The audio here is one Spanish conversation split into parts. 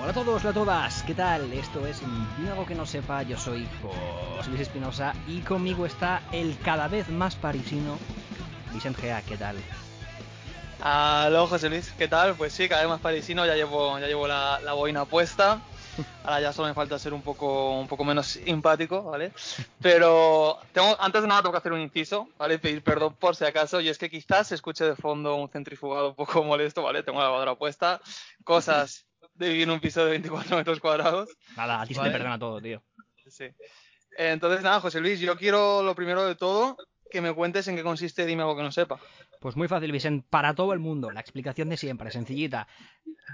Hola a todos, hola a todas, ¿qué tal? Esto es algo que no sepa, yo soy José Luis Espinosa y conmigo está el cada vez más parisino Vicente Gea, ¿qué tal? Aló José Luis, ¿qué tal? Pues sí, cada vez más parisino, ya llevo, ya llevo la, la boina puesta. Ahora ya solo me falta ser un poco, un poco menos simpático, ¿vale? Pero tengo, antes de nada tengo que hacer un inciso, ¿vale? Pedir perdón por si acaso, y es que quizás se escuche de fondo un centrifugado un poco molesto, ¿vale? Tengo la lavadora puesta, cosas de vivir en un piso de 24 metros cuadrados. Nada, a ti se Vale. te perdona todo, tío. Sí. Entonces nada, José Luis, yo quiero lo primero de todo que me cuentes en qué consiste Dime algo que no sepa. Pues muy fácil, Vicente, para todo el mundo, la explicación de siempre, sencillita.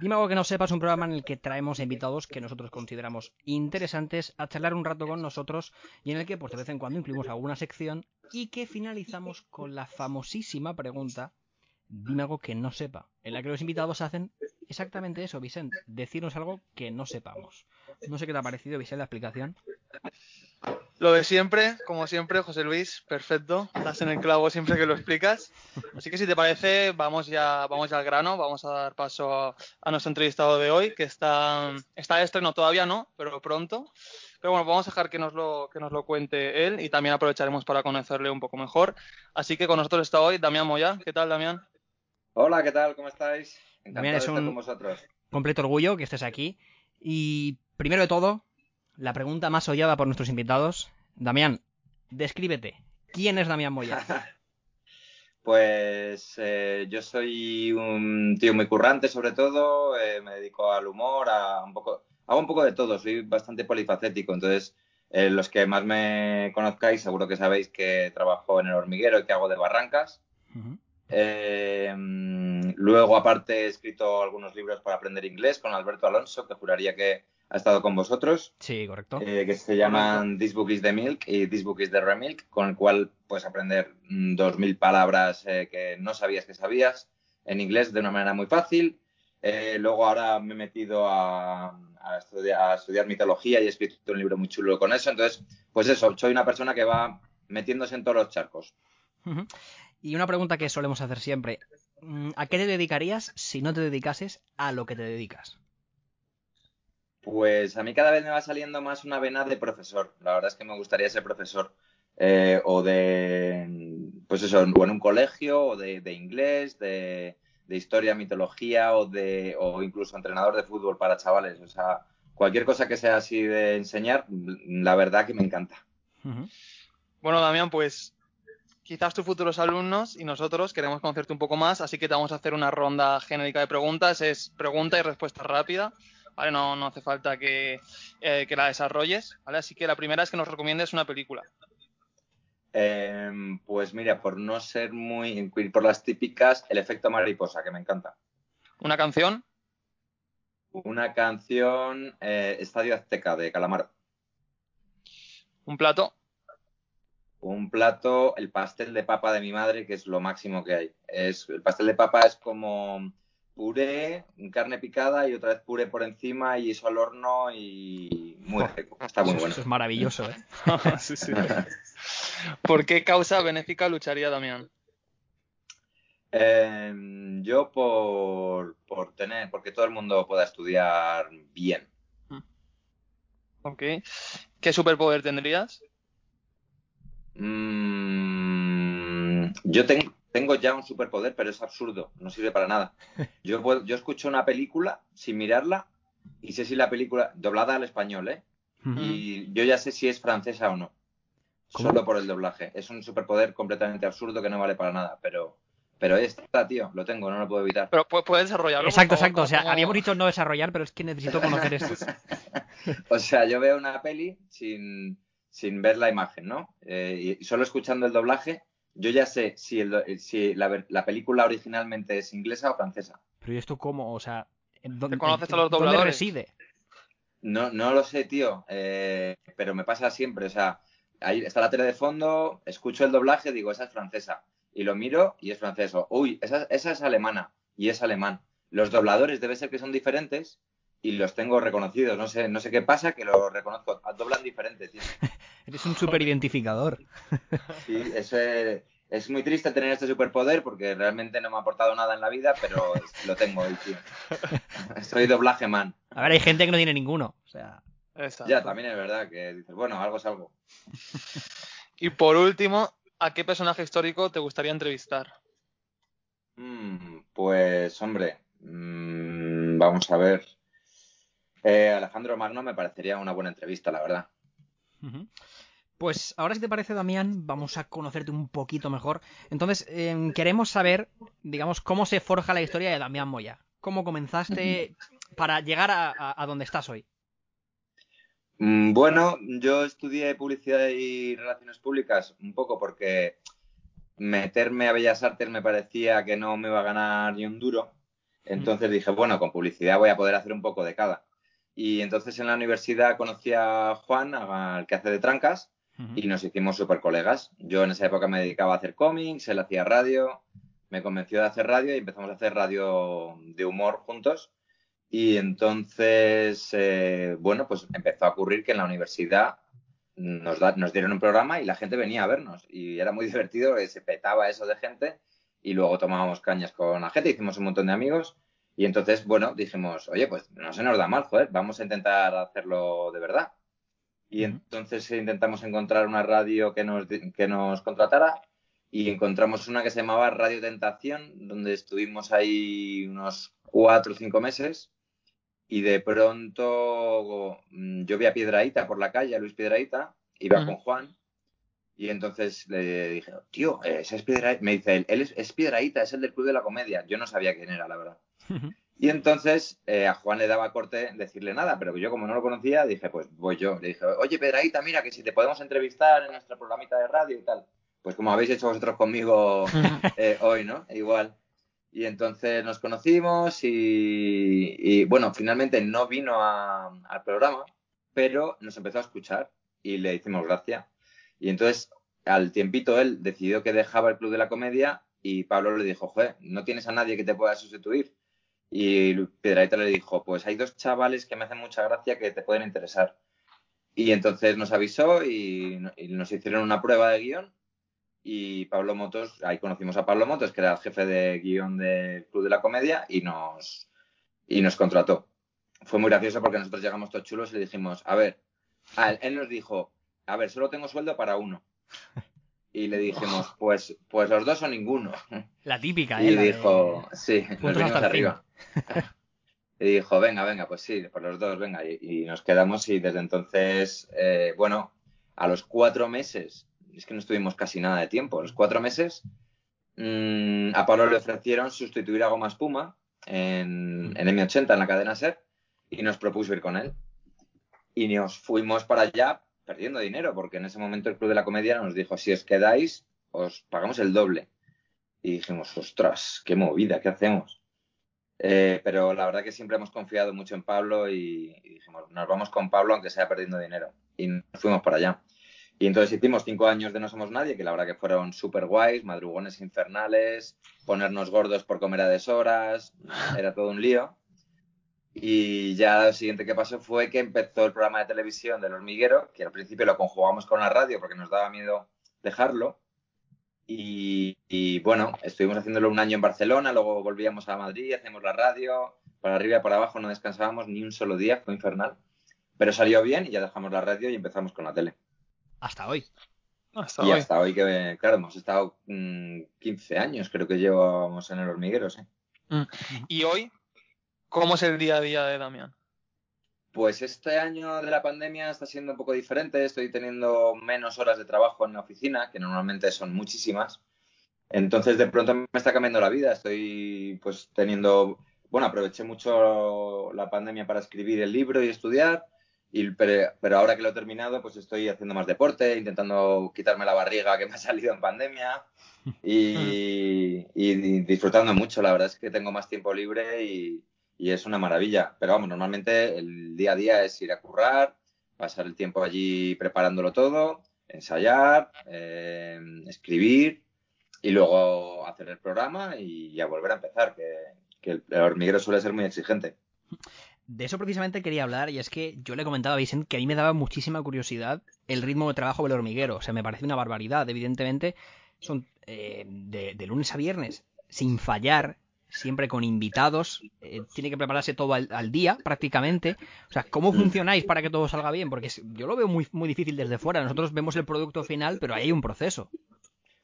Dime algo que no sepas, un programa en el que traemos invitados que nosotros consideramos interesantes a charlar un rato con nosotros y en el que pues de vez en cuando incluimos alguna sección y que finalizamos con la famosísima pregunta Dime algo que no sepa, en la que los invitados hacen exactamente eso, Vicente, decirnos algo que no sepamos. No sé qué te ha parecido, Vicente, la explicación. Lo de siempre, como siempre, José Luis, perfecto. Estás en el clavo siempre que lo explicas. Así que si te parece, vamos ya, vamos ya al grano, vamos a dar paso a, a nuestro entrevistado de hoy, que está, está de estreno todavía no, pero pronto. Pero bueno, vamos a dejar que nos, lo, que nos lo cuente él y también aprovecharemos para conocerle un poco mejor. Así que con nosotros está hoy Damián Moya. ¿Qué tal, Damián? Hola, ¿qué tal? ¿Cómo estáis? Encantado Damián es de estar un- con vosotros. Completo orgullo que estés aquí. Y primero de todo, la pregunta más odiada por nuestros invitados. Damián, descríbete. ¿Quién es Damián Moya? Pues eh, yo soy un tío muy currante, sobre todo. eh, me dedico al humor, a un poco, hago un poco de todo. Soy bastante polifacético. Entonces, eh, los que más me conozcáis, seguro que sabéis que trabajo en el hormiguero y que hago de barrancas. Eh, mm, luego, aparte, he escrito algunos libros para aprender inglés con Alberto Alonso, que juraría que ha estado con vosotros. Sí, correcto. eh, que se llaman This Book is the Milk y This Book is the Remilk, con el cual puedes aprender mm, 2.000 palabras eh, que no sabías que sabías en inglés de una manera muy fácil. Eh, luego ahora me he metido a, a estudiar, a estudiar mitología y he escrito un libro muy chulo con eso. Entonces, pues eso, soy una persona que va metiéndose en todos los charcos. Y una pregunta que solemos hacer siempre. Mm, ¿A qué te dedicarías si no te dedicases a lo que te dedicas? Pues a mí cada vez me va saliendo más una vena de profesor. La verdad es que me gustaría ser profesor. eh, o de, pues eso, o en un colegio, o de, de inglés, de, de historia, mitología, o, de, o incluso entrenador de fútbol para chavales. O sea, cualquier cosa que sea así de enseñar, la verdad que me encanta. Bueno, Damián, pues quizás tus futuros alumnos y nosotros queremos conocerte un poco más, así que te vamos a hacer una ronda genérica de preguntas. Es pregunta y respuesta rápida, ¿vale? No, no hace falta que, eh, que la desarrolles, ¿vale? Así que la primera es que nos recomiendes una película. Eh, pues mira, por no ser muy, por las típicas, el efecto mariposa, que me encanta. Una canción, Una canción, eh, Estadio Azteca, de Calamaro. un plato, Un plato, el pastel de papa de mi madre, que es lo máximo que hay. Es, el pastel de papa es como puré, carne picada y otra vez puré por encima y eso al horno y muy rico. Está muy Eso- bueno. Eso es maravilloso, ¿eh? Sí, sí. ¿Por qué causa benéfica lucharía Damián? Eh, yo por, por tener, porque todo el mundo pueda estudiar bien. Ok. ¿Qué superpoder tendrías? Mm, yo ten- tengo ya un superpoder, pero es absurdo, no sirve para nada. Yo, puedo- yo escucho una película sin mirarla y sé si la película, doblada al español, ¿eh? Y yo ya sé si es francesa o no. ¿Cómo? Solo por el doblaje. Es un superpoder completamente absurdo que no vale para nada, pero, pero está, tío, lo tengo, no lo puedo evitar. Pero pu- puedes desarrollarlo. Exacto, favor, exacto. O sea, ¿cómo- habíamos dicho no desarrollar, pero es que necesito conocer esto. O sea, yo veo una peli sin, sin ver la imagen, ¿no? Eh, y solo escuchando el doblaje, yo ya sé si, el do- si la, ver- la película originalmente es inglesa o francesa. Pero ¿y esto cómo? O sea, ¿en dónde, ¿Te conoces en- a los ¿dónde dobladores? reside? No, no lo sé, tío, eh, pero me pasa siempre. O sea, ahí está la tele de fondo, escucho el doblaje, digo, esa es francesa. Y lo miro y es francés. O, Uy, esa, esa es alemana y es alemán. Los dobladores debe ser que son diferentes y los tengo reconocidos. No sé, no sé qué pasa, que los reconozco. Doblan diferente, tío. Eres un super identificador. Sí, eso es, es muy triste tener este superpoder porque realmente no me ha aportado nada en la vida, pero es- lo tengo hoy, tío. Soy doblaje man. A ver, hay gente que no tiene ninguno. O sea, Exacto. Ya, también es verdad que dices, bueno, algo es algo. Y por último, ¿a qué personaje histórico te gustaría entrevistar? Mm, pues, hombre, mm, vamos a ver. Eh, Alejandro Magno me parecería una buena entrevista, la verdad. Pues ahora, si te parece, Damián, vamos a conocerte un poquito mejor. Entonces, em, queremos saber, digamos, cómo se forja la historia de Damián Moya. ¿Cómo comenzaste para llegar a, a- a donde estás hoy? Mm, Bueno, yo estudié publicidad y relaciones públicas un poco porque meterme a Bellas Artes me parecía que no me iba a ganar ni un duro. Entonces dije, bueno, con publicidad voy a poder hacer un poco de cada. Y entonces en la universidad conocí a Juan, al que hace de trancas, y nos hicimos súper colegas. Yo en esa época me dedicaba a hacer cómics, él hacía radio, me convenció de hacer radio y empezamos a hacer radio de humor juntos. Y entonces, eh, bueno, pues empezó a ocurrir que en la universidad nos, da- nos dieron un programa y la gente venía a vernos. Y era muy divertido, que se petaba eso de gente y luego tomábamos cañas con la gente, hicimos un montón de amigos. Y entonces, bueno, dijimos, oye, pues no se nos da mal, joder, vamos a intentar hacerlo de verdad. Y entonces intentamos encontrar una radio que nos, que nos contratara y encontramos una que se llamaba Radio Tentación, donde estuvimos ahí unos cuatro o cinco meses y de pronto mm, yo vi a Piedraíta por la calle, a Luis Piedraíta, iba con Juan y entonces le dije, tío, eh, ese es Piedraíta. Me dice él, él es, es Piedraíta, es el del Club de la Comedia. Yo no sabía quién era, la verdad. Y entonces eh, a Juan le daba corte decirle nada, pero yo como no lo conocía, dije, pues voy yo. Le dije, oye, Pedraíta, mira, que si te podemos entrevistar en nuestro programita de radio y tal. Pues como habéis hecho vosotros conmigo eh, hoy, ¿no? Igual. Y entonces nos conocimos y, y, bueno, finalmente no vino a- al programa, pero nos empezó a escuchar y le hicimos gracia. Y entonces al tiempito él decidió que dejaba el Club de la Comedia y Pablo le dijo, joder, ¿no tienes a nadie que te pueda sustituir? Y Piedraíta le dijo, pues hay dos chavales que me hacen mucha gracia que te pueden interesar. Y entonces nos avisó y, y nos hicieron una prueba de guion y Pablo Motos, ahí conocimos a Pablo Motos, que era el jefe de guion del Club de la Comedia, y nos, y nos contrató. Fue muy gracioso porque nosotros llegamos todos chulos y le dijimos, a ver, a él, él nos dijo, a ver, solo tengo sueldo para uno. Y le dijimos, pues, pues los dos o ninguno. La típica, ¿eh? Y La de- dijo, sí, nos venimos arriba. Y dijo, venga, venga, pues sí, por los dos, venga. Y, y nos quedamos y desde entonces, eh, bueno, a los cuatro meses, es que no estuvimos casi nada de tiempo, a los cuatro meses, mm, a Pablo le ofrecieron sustituir a Goma Espuma en, en M80, en la cadena SER, y nos propuso ir con él. Y nos fuimos para allá perdiendo dinero, porque en ese momento el Club de la Comedia nos dijo, si os quedáis, os pagamos el doble. Y dijimos, ostras, qué movida, ¿qué hacemos? Eh, pero la verdad que siempre hemos confiado mucho en Pablo y, y dijimos, nos vamos con Pablo aunque sea perdiendo dinero. Y nos fuimos para allá. Y entonces hicimos cinco años de No Somos Nadie, que la verdad que fueron súper guays, madrugones infernales, ponernos gordos por comer a deshoras, era todo un lío. Y ya lo siguiente que pasó fue que empezó el programa de televisión del hormiguero, que al principio lo conjugamos con la radio porque nos daba miedo dejarlo. Y, y, bueno, estuvimos haciéndolo un año en Barcelona, luego volvíamos a Madrid, hacíamos la radio, para arriba y para abajo no descansábamos ni un solo día, fue infernal. Pero salió bien y ya dejamos la radio y empezamos con la tele. Hasta hoy. Hasta y hoy. hasta hoy que, claro, hemos estado mm, 15 años, creo que llevamos en el hormiguero, sí. Y hoy, ¿cómo es el día a día de Damián? Pues este año de la pandemia está siendo un poco diferente. Estoy teniendo menos horas de trabajo en la oficina, que normalmente son muchísimas. Entonces, de pronto me está cambiando la vida. Estoy, pues, teniendo. Bueno, aproveché mucho la pandemia para escribir el libro y estudiar. Y, pero, pero ahora que lo he terminado, pues estoy haciendo más deporte, intentando quitarme la barriga que me ha salido en pandemia. Y, y disfrutando mucho. La verdad es que tengo más tiempo libre y, y es una maravilla. Pero vamos, normalmente el día a día es ir a currar, pasar el tiempo allí preparándolo todo, ensayar, eh, escribir y luego hacer el programa y ya volver a empezar, que, el, hormiguero suele ser muy exigente. De eso precisamente quería hablar, y es que yo le comentaba a Vicente que a mí me daba muchísima curiosidad el ritmo de trabajo del hormiguero. O sea, me parece una barbaridad. Evidentemente, son eh, de lunes a viernes, sin fallar, siempre con invitados, eh, tiene que prepararse todo al, día prácticamente. O sea, ¿cómo funcionáis para que todo salga bien? Porque yo lo veo muy, muy difícil desde fuera. Nosotros vemos el producto final, pero ahí hay un proceso.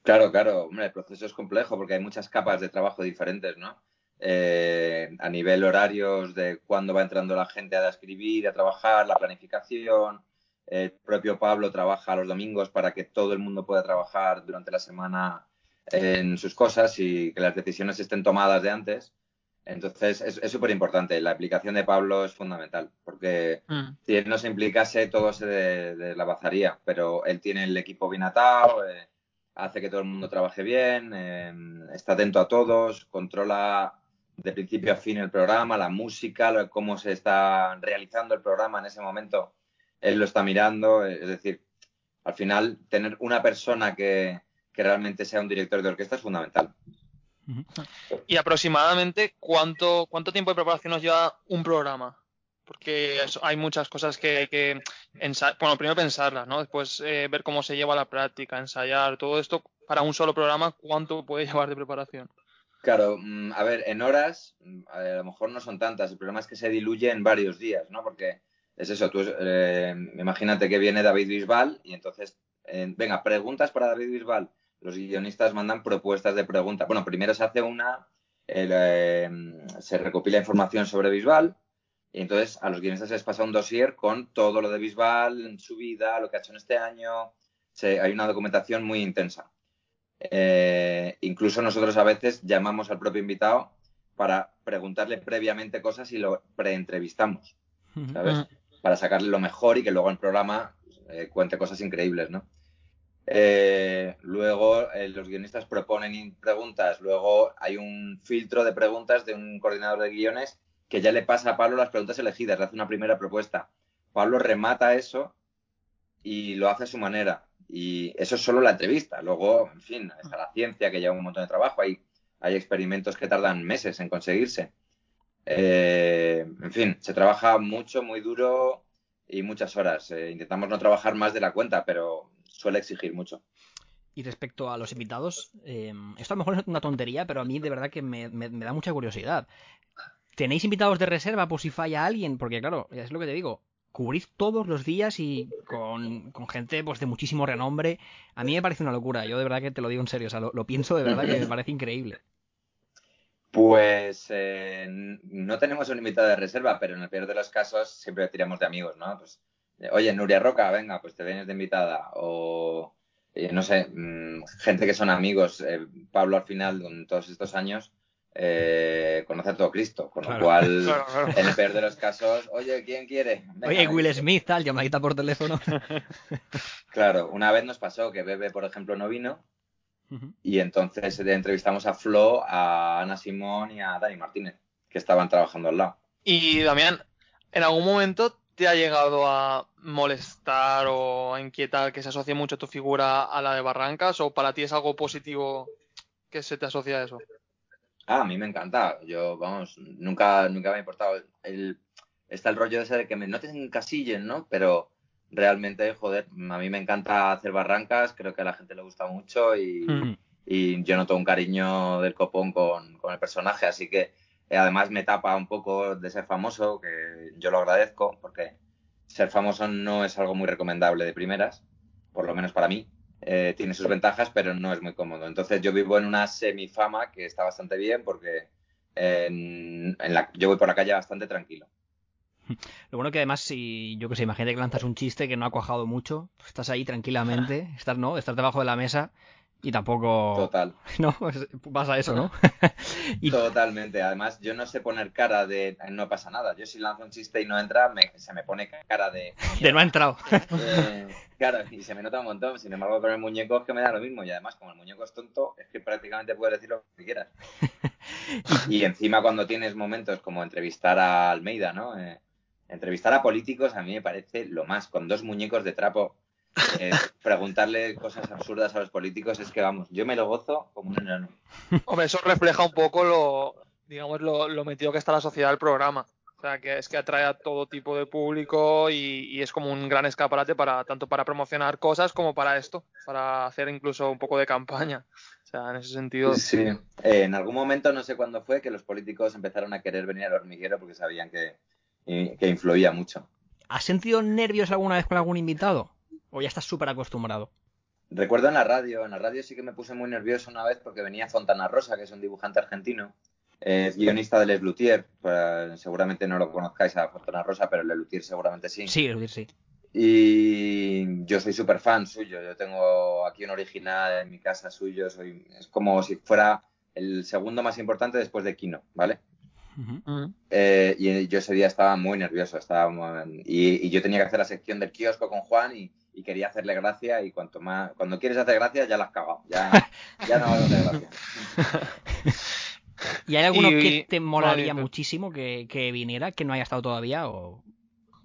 Claro, claro, hombre, el proceso es complejo porque hay muchas capas de trabajo diferentes, ¿no? Eh, a nivel horarios de cuándo va entrando la gente a escribir, a trabajar, la planificación. El propio Pablo trabaja los domingos para que todo el mundo pueda trabajar durante la semana en sus cosas y que las decisiones estén tomadas de antes. Entonces, es súper importante. La aplicación de Pablo es fundamental porque Mm. si él no se implicase, todo se de, de la bazaría, pero él tiene el equipo bien atado, eh, hace que todo el mundo trabaje bien, eh, está atento a todos, controla de principio a fin el programa, la música, lo- cómo se está realizando el programa en ese momento, él lo está mirando, es decir, al final tener una persona que, que realmente sea un director de orquesta es fundamental. Y aproximadamente, ¿cuánto, ¿cuánto tiempo de preparación nos lleva un programa? Porque eso- hay muchas cosas que hay que ensayar. Bueno, primero pensarlas, ¿no? Después eh, ver cómo se lleva la práctica, ensayar, todo esto para un solo programa, ¿cuánto puede llevar de preparación? Claro, mm, a ver, en horas mm, a lo mejor no son tantas, el problema es que se diluye en varios días, ¿no? Porque es eso, tú eh, imagínate que viene David Bisbal y entonces, eh, venga, preguntas para David Bisbal. Los guionistas mandan propuestas de preguntas. Bueno, primero se hace una, el, eh, se recopila información sobre Bisbal y entonces a los guionistas se les pasa un dossier con todo lo de Bisbal, en su vida, lo que ha hecho en este año. Se- hay una documentación muy intensa. Eh, incluso nosotros a veces llamamos al propio invitado para preguntarle previamente cosas y lo preentrevistamos, ¿sabes? Para sacarle lo mejor y que luego el programa eh, cuente cosas increíbles, ¿no? Eh, luego eh, los guionistas proponen preguntas, luego hay un filtro de preguntas de un coordinador de guiones que ya le pasa a Pablo las preguntas elegidas, le hace una primera propuesta. Pablo remata eso y lo hace a su manera. Y eso es solo la entrevista. Luego, en fin, está la ciencia que lleva un montón de trabajo. Hay, hay experimentos que tardan meses en conseguirse. Eh, en fin, se trabaja mucho, muy duro y muchas horas. Intentamos no trabajar más de la cuenta, pero suele exigir mucho. Y respecto a los invitados, eh, esto a lo mejor es una tontería, pero a mí de verdad que me, me- me da mucha curiosidad. ¿Tenéis invitados de reserva por si falla alguien? Porque claro, es lo que te digo, cubrís todos los días y con, con gente pues de muchísimo renombre. A mí me parece una locura, yo de verdad que te lo digo en serio, o sea, lo, lo pienso de verdad que me parece increíble. Pues eh, no tenemos un invitado de reserva, pero en el peor de los casos siempre tiramos de amigos, ¿no? Pues, oye, Nuria Roca, venga, pues te vienes de invitada. O, eh, no sé, mm, gente que son amigos. Eh, Pablo al final, en todos estos años, eh, conoce a todo Cristo, con lo Claro. cual, Claro, claro. en el peor de los casos, oye, ¿quién quiere? Venga, Oye, Will Smith, tal, llamadita por teléfono. Claro, una vez nos pasó que Bebe, por ejemplo, no vino y entonces eh, entrevistamos a Flo, a Ana Simón y a Dani Martínez, que estaban trabajando al lado. Y Damián, ¿en algún momento te ha llegado a molestar o a inquietar que se asocie mucho tu figura a la de Barrancas o para ti es algo positivo que se te asocia a eso? Ah, a mí me encanta. Yo, vamos, nunca, nunca me ha importado. El, está el rollo ese de que me, no te encasillen, ¿no? Pero realmente, joder, a mí me encanta hacer barrancas, creo que a la gente le gusta mucho y, Mm. y yo noto un cariño del copón con, con el personaje, así que además me tapa un poco de ser famoso, que yo lo agradezco, porque ser famoso no es algo muy recomendable de primeras, por lo menos para mí. Eh, tiene sus ventajas, pero no es muy cómodo. Entonces yo vivo en una semifama que está bastante bien porque en, en la, yo voy por la calle bastante tranquilo. Lo bueno que además, si yo que sé, imagínate que lanzas un chiste que no ha cuajado mucho, estás ahí tranquilamente, estás, ¿no? Estás debajo de la mesa y tampoco... Total. No, pues pasa eso, ¿no? y Totalmente. Además, yo no sé poner cara de no pasa nada. Yo si lanzo un chiste y no entra, me- se me pone cara de... de no ha entrado. Eh, claro, y se me nota un montón. Sin embargo, con el muñeco es que me da lo mismo. Y además, como el muñeco es tonto, es que prácticamente puedes decir lo que quieras. Y encima cuando tienes momentos como entrevistar a Almeida, ¿no? Eh, entrevistar a políticos a mí me parece lo más. Con dos muñecos de trapo, eh, preguntarle cosas absurdas a los políticos es que, vamos, yo me lo gozo como un enano. Hombre, eso refleja un poco lo, digamos, lo, lo metido que está la sociedad del programa. O sea, que es que atrae a todo tipo de público y, y es como un gran escaparate para tanto para promocionar cosas como para esto, para hacer incluso un poco de campaña. O sea, en ese sentido. Sí. Eh, en algún momento, no sé cuándo fue, que los políticos empezaron a querer venir al hormiguero porque sabían que, y- que influía mucho. ¿Has sentido nervios alguna vez con algún invitado? ¿O ya estás súper acostumbrado? Recuerdo en la radio, en la radio sí que me puse muy nervioso una vez porque venía Fontana Rosa, que es un dibujante argentino, eh, es guionista de Les Luthier, pues, seguramente no lo conozcáis a Fontana Rosa, pero Les Luthier seguramente sí. Sí, es decir, sí. Y yo soy súper fan suyo, yo tengo aquí un original en mi casa suyo, soy, es como si fuera el segundo más importante después de Kino, ¿vale? Mm. Eh, y yo ese día estaba muy nervioso, estaba muy- y, y yo tenía que hacer la sección del kiosco con Juan y, y quería hacerle gracia y cuanto más, cuando quieres hacer gracia ya la has cagado, ya, ya no vas a hacer gracia. ¿Y hay alguno Y- que te molaría Vale, muchísimo que, que viniera, que no haya estado todavía? O...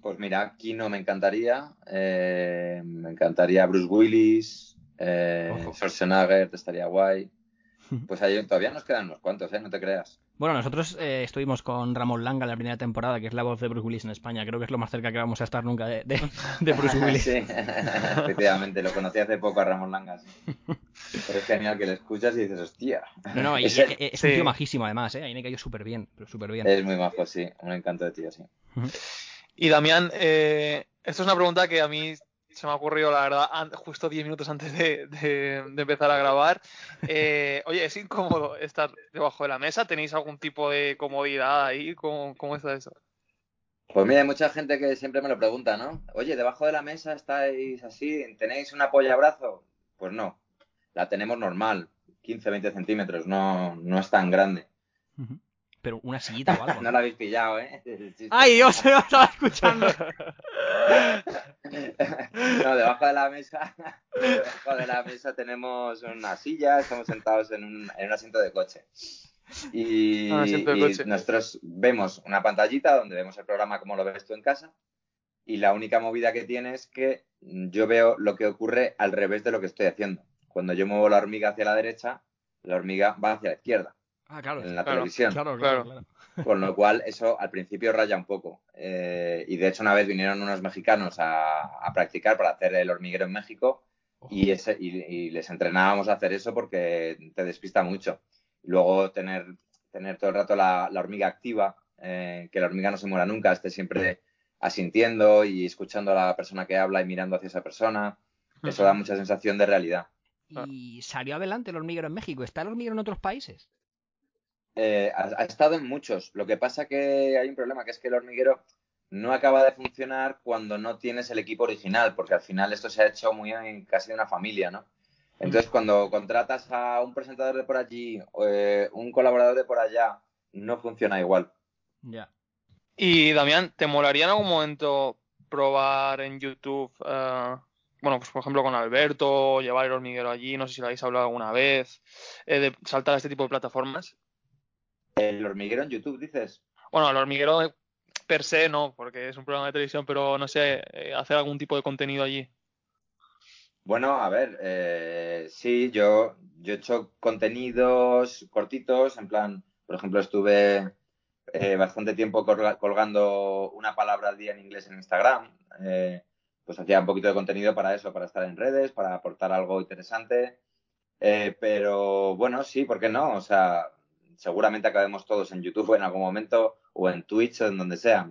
Pues mira, Kino me encantaría, eh, me encantaría Bruce Willis, eh. Schwarzenegger, estaría guay. Pues ahí todavía nos quedan unos cuantos, ¿eh? No te creas. Bueno, nosotros eh, estuvimos con Ramón Langa en la primera temporada, que es la voz de Bruce Willis en España. Creo que es lo más cerca que vamos a estar nunca de, de- de Bruce Willis. sí, efectivamente, lo conocí hace poco a Ramón Langas. Pero es genial que le escuchas y dices, hostia. No, no, y- Es, un Sí. tío majísimo además, ¿eh? Ahí me cayó súper bien, pero súper bien. es muy majo, sí. Un encanto de tío, sí. Y Damián, eh, esto es una pregunta que a mí se me ha ocurrido, la verdad, justo 10 minutos antes de, de- de empezar a grabar. Eh, oye, ¿es incómodo estar debajo de la mesa? ¿Tenéis algún tipo de comodidad ahí? ¿Cómo, cómo está eso? Pues mira, hay mucha gente que siempre me lo pregunta, ¿no? Oye, debajo de la mesa estáis así, ¿tenéis una polla brazo? Pues no, la tenemos normal, 15, 20 centímetros, no, no es tan grande. Pero una sillita o algo. No la habéis pillado, ¿eh? ¡Ay, Dios! No estaba escuchando. No, debajo de la mesa, debajo de la mesa tenemos una silla, estamos sentados en un, en un asiento de coche. Y, Un asiento de y coche. nosotros vemos una pantallita donde vemos el programa como lo ves tú en casa. Y la única movida que tiene es que yo veo lo que ocurre al revés de lo que estoy haciendo. Cuando yo muevo la hormiga hacia la derecha, la hormiga va hacia la izquierda, Ah, claro. en la Claro, televisión. Claro, Claro. Con lo cual, eso al principio raya un poco. Eh, y de hecho, una vez vinieron unos mexicanos a, a practicar para hacer el hormiguero en México y, ese, y, y les entrenábamos a hacer eso porque te despista mucho. Luego tener, tener todo el rato la, la hormiga activa, eh, que la hormiga no se muera nunca, esté siempre asintiendo y escuchando a la persona que habla y mirando hacia esa persona. Eso da mucha sensación de realidad. Y salió adelante el hormiguero en México. ¿Está el hormiguero en otros países? Eh, ha, ha estado en muchos. Lo que pasa que hay un problema, que es que el hormiguero no acaba de funcionar cuando no tienes el equipo original, porque al final esto se ha hecho muy en- casi de una familia, ¿no? Entonces, cuando contratas a un presentador de por allí, eh, un colaborador de por allá, no funciona igual. Ya. Y Damián, ¿te molaría en algún momento probar en YouTube, eh, bueno, pues por ejemplo con Alberto, llevar el hormiguero allí, no sé si lo habéis hablado alguna vez, eh, de saltar a este tipo de plataformas? El hormiguero en YouTube, dices. Bueno, el hormiguero per se no, porque es un programa de televisión, pero no sé, eh, hacer algún tipo de contenido allí. Bueno, a ver, eh, sí, yo, yo he hecho contenidos cortitos, en plan, por ejemplo, estuve eh, bastante tiempo colga- colgando una palabra al día en inglés en Instagram. eh, pues hacía un poquito de contenido para eso, para estar en redes, para aportar algo interesante. Eh, pero bueno, sí, ¿por qué no? O sea, seguramente acabemos todos en YouTube en algún momento o en Twitch o en donde sea.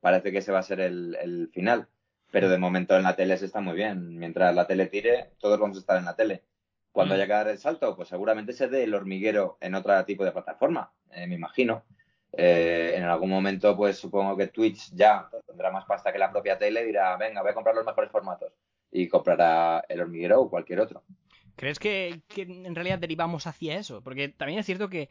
Parece que ese va a ser el, el final. Pero de momento en la tele se está muy bien. Mientras la tele tire, todos vamos a estar en la tele. Cuando Mm. haya que dar el salto, pues seguramente se dé el hormiguero en otro tipo de plataforma, eh, me imagino. Eh, en algún momento, pues supongo que Twitch ya tendrá más pasta que la propia tele y dirá, venga, voy a comprar los mejores formatos. Y comprará el hormiguero o cualquier otro. ¿Crees que, que en realidad derivamos hacia eso? Porque también es cierto que,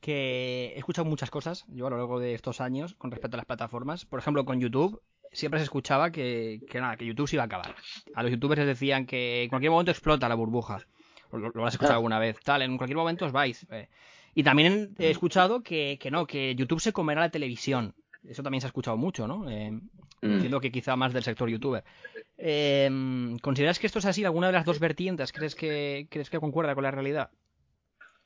que he escuchado muchas cosas yo a lo largo de estos años con respecto a las plataformas. Por ejemplo, con YouTube siempre se escuchaba que, que nada, que YouTube se iba a acabar. A los youtubers les decían que en cualquier momento explota la burbuja. Lo, lo has escuchado alguna vez. Tal, en cualquier momento os vais. eh. Y también he escuchado que, que no, que YouTube se comerá la televisión. Eso también se ha escuchado mucho, ¿no? Eh, Mm. Entiendo que quizá más del sector youtuber. Eh, ¿Consideras que esto es así? ¿Alguna de las dos vertientes crees que, crees que concuerda con la realidad?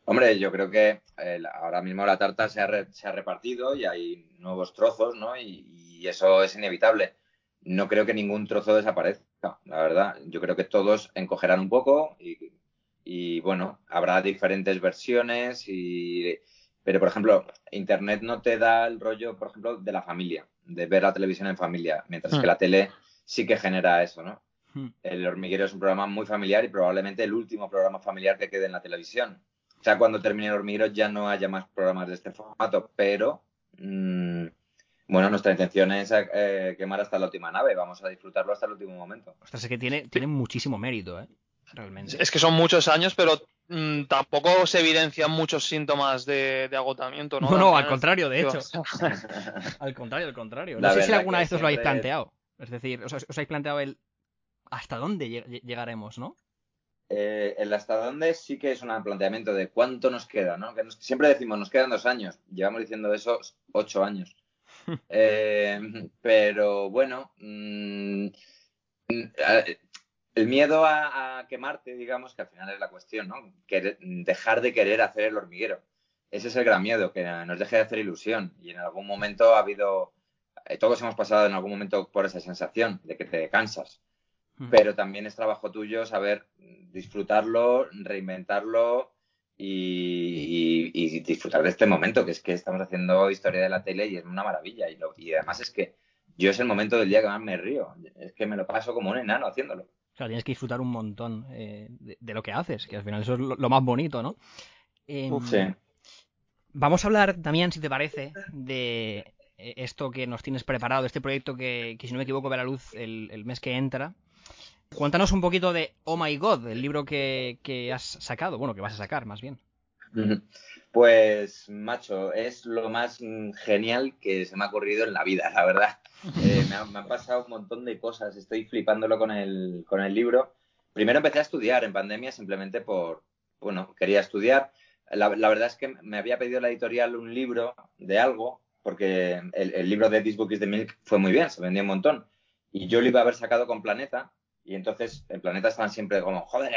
Hombre, yo creo que eh, ahora mismo la tarta se ha, re- se ha repartido y hay nuevos trozos, ¿no? Y, y eso es inevitable. No creo que ningún trozo desaparezca, la verdad. Yo creo que todos encogerán un poco y, y, bueno, habrá diferentes versiones y... Pero, por ejemplo, Internet no te da el rollo, por ejemplo, de la familia, de ver la televisión en familia, mientras que la tele sí que genera eso, ¿no? Hmm. El hormiguero es un programa muy familiar y probablemente el último programa familiar que quede en la televisión. O sea, cuando termine el hormiguero ya no haya más programas de este formato, pero mm, bueno, nuestra intención es eh, quemar hasta la última nave. Vamos a disfrutarlo hasta el último momento. Ostras, es que tiene, tiene muchísimo mérito, ¿eh? Realmente. Es que son muchos años, pero mm, tampoco se evidencian muchos síntomas de, de agotamiento, ¿no? No, no, al contrario, de hecho. Al contrario, al contrario. La No sé si alguna vez os lo habéis planteado. Es decir, os, os habéis planteado el hasta dónde lleg- llegaremos, ¿no? Eh, el hasta dónde sí que es un planteamiento de cuánto nos queda, ¿no? Que nos- siempre decimos, nos quedan dos años. Llevamos diciendo eso ocho años. Eh, pero bueno, mm, el miedo a, a quemarte, digamos, que al final es la cuestión, ¿no? Querer- dejar de querer hacer el hormiguero. Ese es el gran miedo, que nos deje de hacer ilusión. Y en algún momento ha habido, todos hemos pasado en algún momento por esa sensación de que te cansas pero también es trabajo tuyo saber disfrutarlo, reinventarlo y, y- y disfrutar de este momento, que es que estamos haciendo historia de la tele y es una maravilla. Y, lo- y además es que yo es el momento del día que más me río. Es que me lo paso como un enano haciéndolo. O sea, tienes que disfrutar un montón eh, de, de lo que haces, que al final eso es lo, lo más bonito, ¿no? Em, Uf, Sí. Vamos a hablar también, si te parece, de eh, esto que nos tienes preparado, este proyecto que, que si no me equivoco, ve la luz el, el mes que entra. Cuéntanos un poquito de Oh My God, el libro que, que has sacado, bueno, que vas a sacar más bien. Pues, macho, es lo más genial que se me ha ocurrido en la vida, la verdad. Eh, me, han, me han pasado un montón de cosas, estoy flipándolo con el, con el libro. Primero empecé a estudiar en pandemia simplemente por, bueno, quería estudiar. La, la verdad es que me había pedido la editorial un libro de algo, porque el, libro de This Book is the Milk fue muy bien, se vendió un montón. Y yo lo iba a haber sacado con Planeta, y entonces en Planeta estaban siempre como, joder,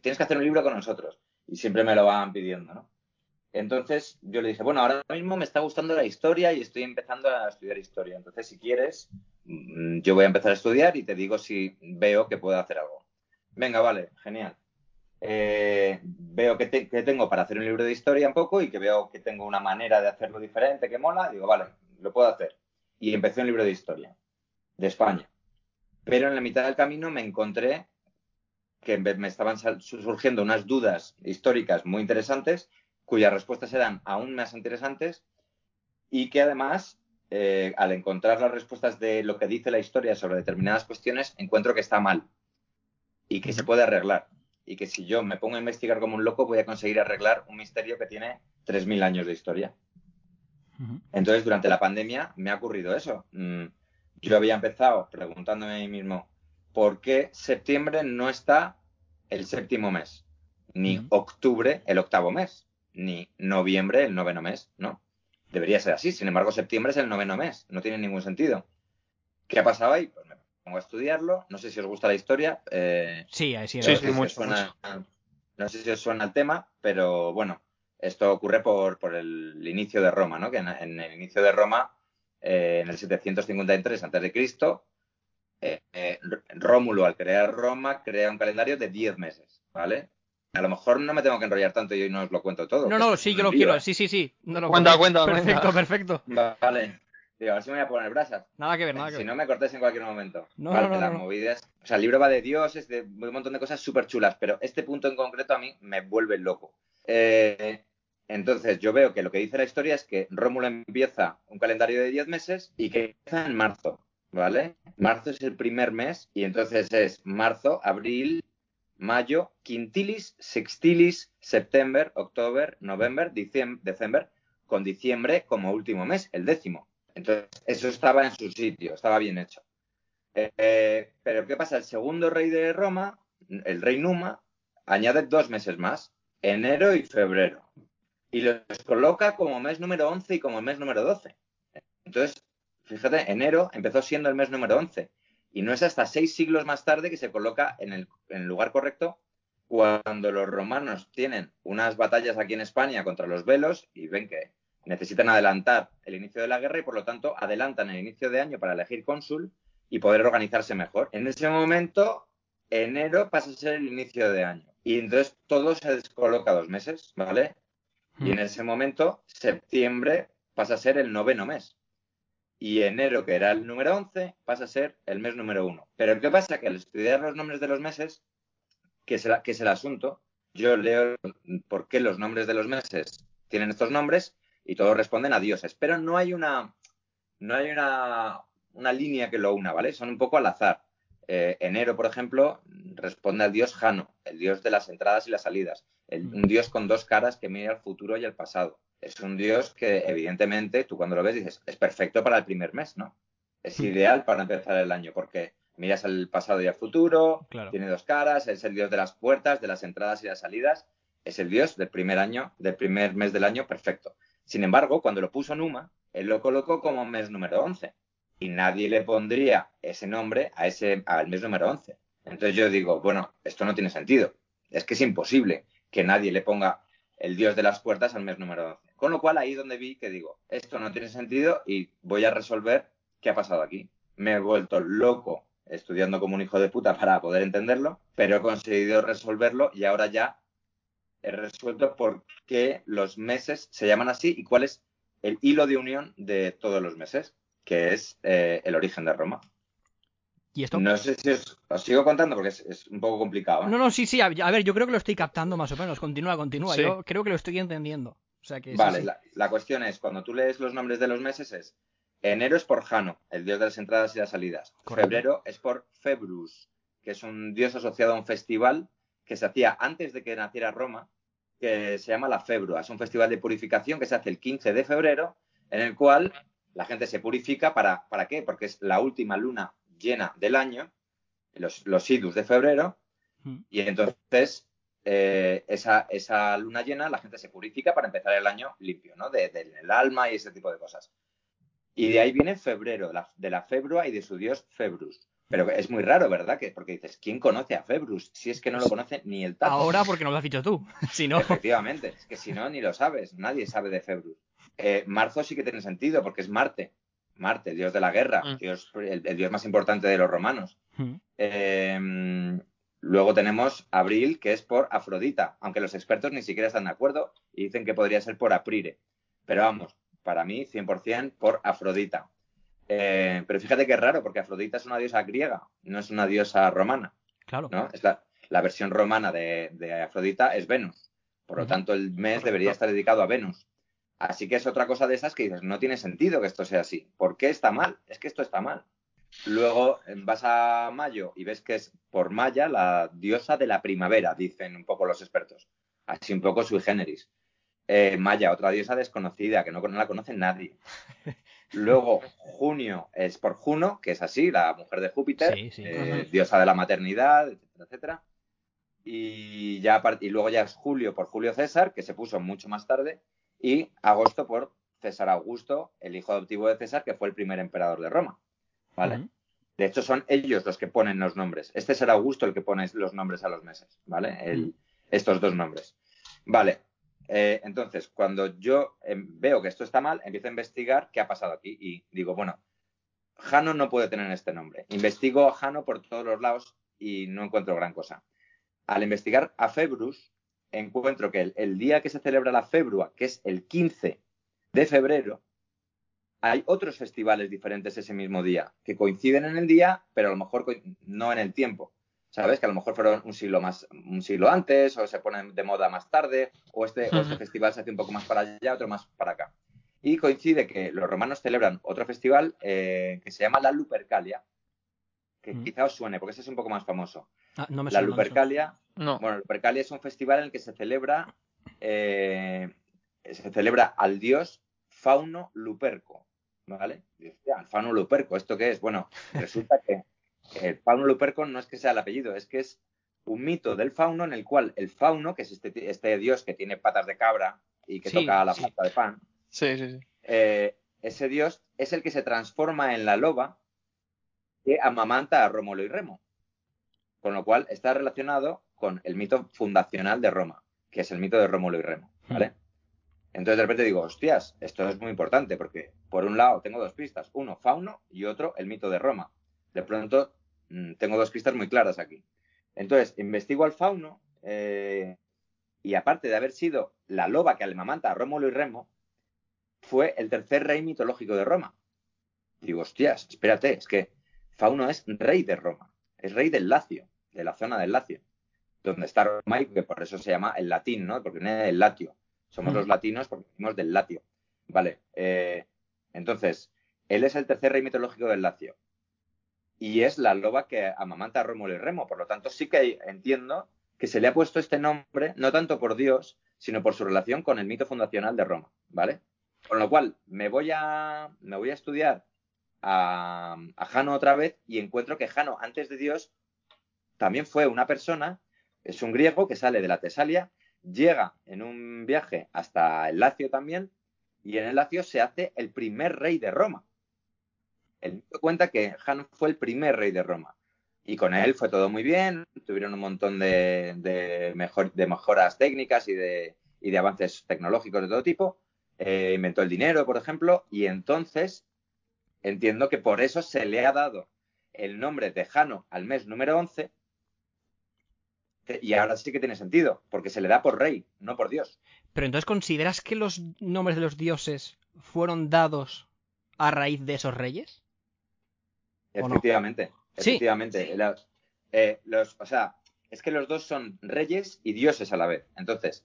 tienes que hacer un libro con nosotros. Y siempre me lo van pidiendo, ¿no? Entonces yo le dije, bueno, ahora mismo me está gustando la historia y estoy empezando a estudiar historia. Entonces, si quieres, mm, yo voy a empezar a estudiar y te digo si veo que puedo hacer algo. Venga, vale, genial. Eh, veo que, te- que tengo para hacer un libro de historia un poco y que veo que tengo una manera de hacerlo diferente que mola. Digo, vale, lo puedo hacer. Y empecé un libro de historia de España. Pero en la mitad del camino me encontré que me estaban surgiendo unas dudas históricas muy interesantes cuyas respuestas eran aún más interesantes y que además, eh, al encontrar las respuestas de lo que dice la historia sobre determinadas cuestiones, encuentro que está mal y que se puede arreglar. Y que si yo me pongo a investigar como un loco, voy a conseguir arreglar un misterio que tiene 3.000 años de historia. Entonces, durante la pandemia me ha ocurrido eso. Mm, Yo había empezado preguntándome a mí mismo, ¿por qué septiembre no está el séptimo mes? Ni octubre el octavo mes, ni noviembre el noveno mes, ¿no? Debería ser así. Sin embargo, septiembre es el noveno mes. No tiene ningún sentido. ¿Qué ha pasado ahí? Pues pongo a estudiarlo. No sé si os gusta la historia. eh, Sí, ahí sí, Sí, no sí, sé si mucho, os suena- no sé si os suena el tema, pero bueno, esto ocurre por, por el inicio de Roma, ¿no? Que en, en el inicio de Roma, eh, en el 753 a.C., eh, eh, Rómulo, al crear Roma, crea un calendario de 10 meses, ¿vale? A lo mejor no me tengo que enrollar tanto y hoy no os lo cuento todo. No, no, sí, yo lo quiero. Sí, sí, sí. No, no, Cuenta, perfecto, cuenta, Perfecto, cuenta. perfecto. Vale. Digo, a ver si me voy a poner brasas. Nada que ver, nada que Si ver. no, me cortéis en cualquier momento. No, Vale, no, no, las movidas. O sea, el libro va de dioses, de un montón de cosas súper chulas, pero este punto en concreto a mí me vuelve loco. Eh, entonces, yo veo que lo que dice la historia es que Rómulo empieza un calendario de 10 meses y que empieza en marzo, ¿vale? Marzo es el primer mes y entonces es marzo, abril, mayo, quintilis, sextilis, septiembre, octubre, noviembre, diciem- diciembre, con diciembre como último mes, el décimo. Entonces, eso estaba en su sitio, estaba bien hecho. Eh, pero ¿qué pasa? El segundo rey de Roma, el rey Numa, añade dos meses más, enero y febrero. Y los coloca como mes número 11 y como mes número 12. Entonces, fíjate, enero empezó siendo el mes número 11. Y no es hasta seis siglos más tarde que se coloca en el, en el lugar correcto cuando los romanos tienen unas batallas aquí en España contra los velos y ven que necesitan adelantar el inicio de la guerra y por lo tanto adelantan el inicio de año para elegir cónsul y poder organizarse mejor. En ese momento, enero pasa a ser el inicio de año y entonces todo se descoloca dos meses, ¿vale? Y en ese momento, septiembre pasa a ser el noveno mes. Y enero, que era el número 11, pasa a ser el mes número uno. Pero ¿qué pasa? Que al estudiar los nombres de los meses, que es el, que es el asunto, yo leo por qué los nombres de los meses tienen estos nombres y todos responden a dioses. Pero no hay una, no hay una, una línea que lo una, ¿vale? Son un poco al azar. Eh, enero, por ejemplo, responde al dios Jano, el dios de las entradas y las salidas, el- un dios con dos caras que mira al futuro y al pasado. Es un dios que, evidentemente, tú cuando lo ves dices, es perfecto para el primer mes, ¿no? Es ideal para empezar el año porque miras al pasado y al futuro, Claro. tiene dos caras, es el dios de las puertas, de las entradas y las salidas, es el dios del primer año, del primer mes del año, perfecto. Sin embargo, cuando lo puso Numa, él lo colocó como mes número 11 y nadie le pondría ese nombre a ese, al mes número 11. Entonces yo digo, bueno, esto no tiene sentido. Es que es imposible que nadie le ponga el dios de las puertas al mes número 11. Con lo cual ahí es donde vi que digo, esto no tiene sentido y voy a resolver qué ha pasado aquí. Me he vuelto loco estudiando como un hijo de puta para poder entenderlo, pero he conseguido resolverlo y ahora ya resuelto por qué los meses se llaman así y cuál es el hilo de unión de todos los meses, que es eh, el origen de Roma. ¿Y esto? No sé si os, os sigo contando porque es, es un poco complicado. ¿eh? No, no, sí, sí. A, a ver, yo creo que lo estoy captando más o menos. Continúa, continúa. Sí. Yo creo que lo estoy entendiendo. O sea que sí, Vale, sí. La, la cuestión es, cuando tú lees los nombres de los meses es, enero es por Jano, el dios de las entradas y las salidas. Correcto. Febrero es por Februs, que es un dios asociado a un festival que se hacía antes de que naciera Roma, que se llama la Februa. Es un festival de purificación que se hace el 15 de febrero, en el cual la gente se purifica para, ¿para qué? Porque es la última luna llena del año, los, los idus de febrero, Mm. y entonces eh, esa, esa luna llena la gente se purifica para empezar el año limpio, ¿no? De- del el alma y ese tipo de cosas. Y de ahí viene febrero, la- de la Februa y de su dios Februs. Pero es muy raro, ¿verdad? Que, porque dices, ¿quién conoce a Februs? Si es que no lo conoce ni el tato. Ahora porque no lo has dicho tú. si no. Efectivamente, es que si no, ni lo sabes. Nadie sabe de Februs. Eh, marzo sí que tiene sentido, porque es Marte. Marte, dios de la guerra, Mm. dios, el, el dios más importante de los romanos. Mm. Eh, luego tenemos abril, que es por Afrodita, aunque los expertos ni siquiera están de acuerdo y dicen que podría ser por Aprire. Pero vamos, para mí, 100% por Afrodita. Eh, pero fíjate que es raro, porque Afrodita es una diosa griega, no es una diosa romana. Claro. ¿no? Es la, la versión romana de, de Afrodita es Venus. Por lo tanto, el mes debería estar dedicado a Venus. Así que es otra cosa de esas que dices, no tiene sentido que esto sea así. ¿Por qué está mal? Es que esto está mal. Luego vas a Mayo y ves que es por Maya la diosa de la primavera, dicen un poco los expertos. Así un poco sui generis. Eh, Maya, otra diosa desconocida, que no, no la conoce nadie. Luego, junio es por Juno, que es así, la mujer de Júpiter, Sí, sí. eh, diosa de la maternidad, etcétera, etcétera. Y, ya, y luego ya es julio por Julio César, que se puso mucho más tarde, y agosto por César Augusto, el hijo adoptivo de César, que fue el primer emperador de Roma. ¿Vale? De hecho, son ellos los que ponen los nombres. Es César Augusto el que pone los nombres a los meses, ¿vale? El- estos dos nombres. Vale. Eh, entonces, cuando yo em, veo que esto está mal, empiezo a investigar qué ha pasado aquí y digo, bueno, Jano no puede tener este nombre. Investigo a Jano por todos los lados y no encuentro gran cosa. Al investigar a Februs, encuentro que el, el día que se celebra la Februa, que es el 15 de febrero, hay otros festivales diferentes ese mismo día, que coinciden en el día, pero a lo mejor no en el tiempo. ¿Sabes? Que a lo mejor fueron un siglo más, un siglo antes, o se ponen de moda más tarde, o este, o este festival se hace un poco más para allá, otro más para acá. Y coincide que los romanos celebran otro festival eh, que se llama la Lupercalia, que Mm. quizá os suene, porque ese es un poco más famoso. Ah, no me La suena. Lupercalia No. bueno, el Lupercalia es un festival en el que se celebra, eh, se celebra al dios Fauno Luperco, ¿vale? Y dices, "Ya, el Fauno Luperco, ¿esto qué es? Bueno, resulta que el Fauno Luperco no es que sea el apellido, es que es un mito del fauno en el cual el fauno, que es este, este dios que tiene patas de cabra y que Sí, toca la sí. pasta de pan, Sí, eh, ese dios es el que se transforma en la loba que amamanta a Rómulo y Remo. Con lo cual está relacionado con el mito fundacional de Roma, que es el mito de Rómulo y Remo, ¿vale? Entonces de repente digo, hostias, esto es muy importante porque por un lado tengo dos pistas, uno Fauno y otro el mito de Roma. De pronto tengo dos pistas muy claras aquí. Entonces investigo al Fauno eh, y aparte de haber sido la loba que amamanta a Rómulo y Remo, fue el tercer rey mitológico de Roma. Digo, hostias, espérate, es que Fauno es rey de Roma, es rey del Lacio, de la zona del Lacio, donde está Roma y que por eso se llama el latín, ¿no? Porque viene del Latio. Somos Mm. los latinos porque venimos del Latio. Vale, eh, entonces, él es el tercer rey mitológico del Lacio. Y es la loba que amamanta a Rómulo y Remo. Por lo tanto, sí que entiendo que se le ha puesto este nombre, no tanto por Dios, sino por su relación con el mito fundacional de Roma, ¿vale? Con lo cual, me voy a, me voy a estudiar a, a Jano otra vez y encuentro que Jano, antes de Dios, también fue una persona, es un griego que sale de la Tesalia, llega en un viaje hasta el Lacio también, y en el Lacio se hace el primer rey de Roma. El cuenta que Jano fue el primer rey de Roma. Y con él fue todo muy bien, tuvieron un montón de, de, mejor, de mejoras técnicas y de, y de, avances tecnológicos de todo tipo. Eh, inventó el dinero, por ejemplo, y entonces entiendo que por eso se le ha dado el nombre de Jano al mes número 11. Y ahora sí que tiene sentido, porque se le da por rey, no por Dios. Pero entonces, ¿consideras que los nombres de los dioses fueron dados a raíz de esos reyes? Efectivamente, Sí. efectivamente. La- eh, los, o sea, es que los dos son reyes y dioses a la vez. Entonces,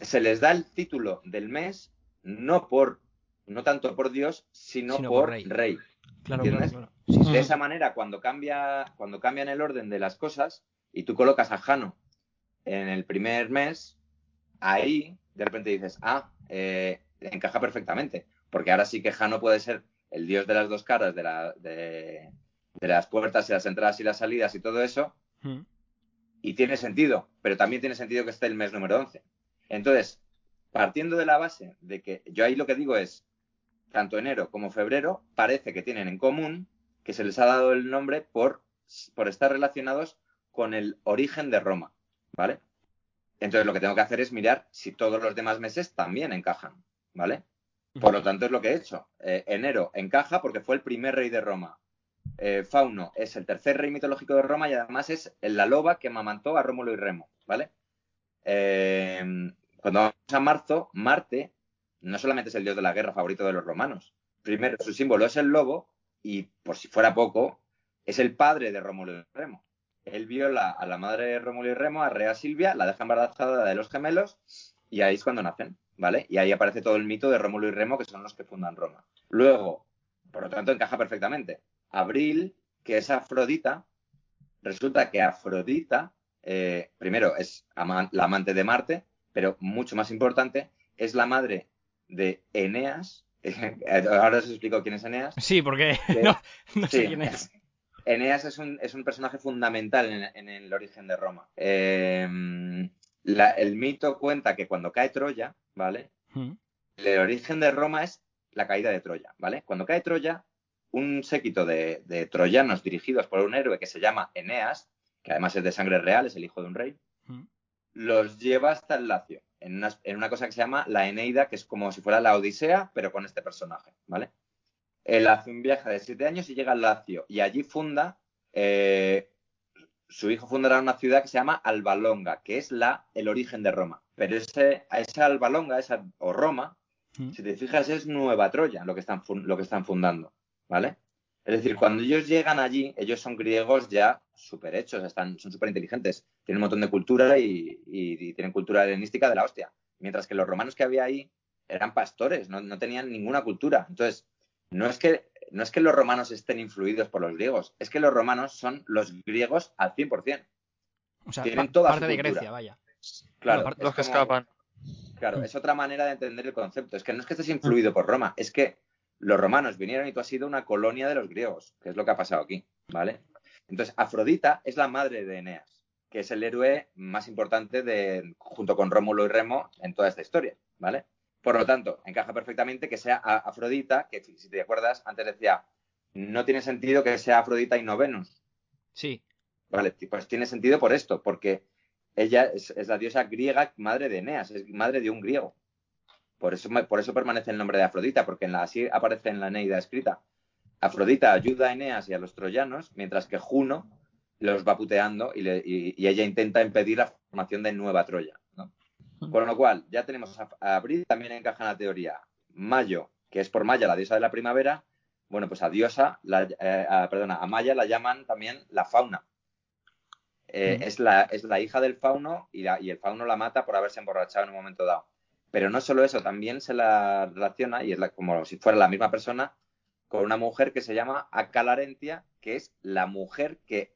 se les da el título del mes no por, no tanto por Dios, sino, Sino por por rey. rey. Claro, ¿Entiendes? claro, claro. Sí, sí, De sí. esa manera, cuando cambia, cuando cambian el orden de las cosas y tú colocas a Jano en el primer mes, ahí de repente dices, ah, eh, encaja perfectamente. Porque ahora sí que Jano puede ser el dios de las dos caras, de, la, de, de las puertas y las entradas y las salidas y todo eso, Mm. y tiene sentido, pero también tiene sentido que esté el mes número 11. Entonces, partiendo de la base de que yo ahí lo que digo es, tanto enero como febrero parece que tienen en común que se les ha dado el nombre por, por estar relacionados con el origen de Roma, ¿vale? Entonces lo que tengo que hacer es mirar si todos los demás meses también encajan, ¿vale? Por lo tanto es lo que he hecho. Eh, enero encaja porque fue el primer rey de Roma. Eh, Fauno es el tercer rey mitológico de Roma y además es la loba que mamantó a Rómulo y Remo, ¿vale? Eh, cuando vamos a marzo, Marte no solamente es el dios de la guerra favorito de los romanos. Primero, su símbolo es el lobo y, por si fuera poco, es el padre de Rómulo y Remo. Él viola a la madre de Rómulo y Remo, a Rea Silvia, la deja embarazada de los gemelos y ahí es cuando nacen, ¿vale? Y ahí aparece todo el mito de Rómulo y Remo, que son los que fundan Roma. Luego, por lo tanto, encaja perfectamente. Abril, que es Afrodita, resulta que Afrodita, eh, primero, es ama- la amante de Marte, pero mucho más importante, es la madre de Eneas. Ahora os explico quién es Eneas. Sí, porque Que- no, no sé Sí. quién es. Eneas es un, es un personaje fundamental en, en el origen de Roma. Eh, la- el mito cuenta que cuando cae Troya, ¿vale? Mm. El origen de Roma es la caída de Troya, ¿vale? Cuando cae Troya, un séquito de, de troyanos dirigidos por un héroe que se llama Eneas, que además es de sangre real, es el hijo de un rey, Mm. los lleva hasta el Lacio, en una, en una cosa que se llama la Eneida, que es como si fuera la Odisea, pero con este personaje, ¿vale? Él hace un viaje de siete años y llega al Lacio, y allí funda, eh, su hijo fundará una ciudad que se llama Albalonga, que es la, el origen de Roma. Pero ese, a esa Albalonga, esa, o Roma, Mm. si te fijas, es Nueva Troya lo que están, fun- lo que están fundando, ¿vale? Es decir, cuando ellos llegan allí, ellos son griegos ya súper hechos, están, son súper inteligentes, tienen un montón de cultura y, y- y tienen cultura helenística de la hostia. Mientras que los romanos que había ahí eran pastores, no, no tenían ninguna cultura. Entonces, no es, que, no es que los romanos estén influidos por los griegos, es que los romanos son los griegos al 100%. O sea, Tienen pa- toda parte su de cultura. Grecia, vaya. Claro, Bueno, es Los que como- escapan. Claro, Mm. es otra manera de entender el concepto. Es que no es que estés influido por Roma, es que los romanos vinieron y tú has sido una colonia de los griegos, que es lo que ha pasado aquí, ¿vale? Entonces, Afrodita es la madre de Eneas, que es el héroe más importante de, junto con Rómulo y Remo en toda esta historia, ¿vale? Por lo tanto, encaja perfectamente que sea Afrodita, que si te acuerdas, antes decía, no tiene sentido que sea Afrodita y no Venus. Sí. Vale, pues tiene sentido por esto, porque ella es, es la diosa griega, madre de Eneas, es madre de un griego. Por eso, por eso permanece el nombre de Afrodita, porque en la, así aparece en la Eneida escrita. Afrodita ayuda a Eneas y a los troyanos, mientras que Juno los va puteando y, le- y- y ella intenta impedir la formación de Nueva Troya. Con lo cual, ya tenemos a, a abril, también encaja en la teoría. Mayo, que es por Maya, la diosa de la primavera, bueno, pues a diosa, la- eh, a- perdona, a Maya la llaman también la fauna. Eh, Mm. es, la, es la hija del fauno y, la- y el fauno la mata por haberse emborrachado en un momento dado. Pero no solo eso, también se la relaciona, y es la- como si fuera la misma persona, con una mujer que se llama Acalarentia, que es la mujer que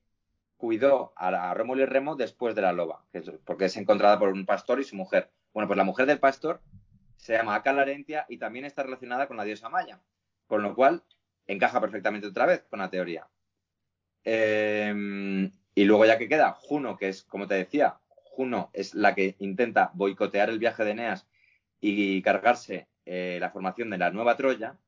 cuidó a, a Rómulo y Remo después de la loba, que es- porque es encontrada por un pastor y su mujer. Bueno, pues la mujer del pastor se llama Acalarentia y también está relacionada con la diosa Maya, con lo cual encaja perfectamente otra vez con la teoría. Eh, y luego ya que queda Juno, que es, como te decía, Juno es la que intenta boicotear el viaje de Eneas y cargarse eh, la formación de la nueva Troya,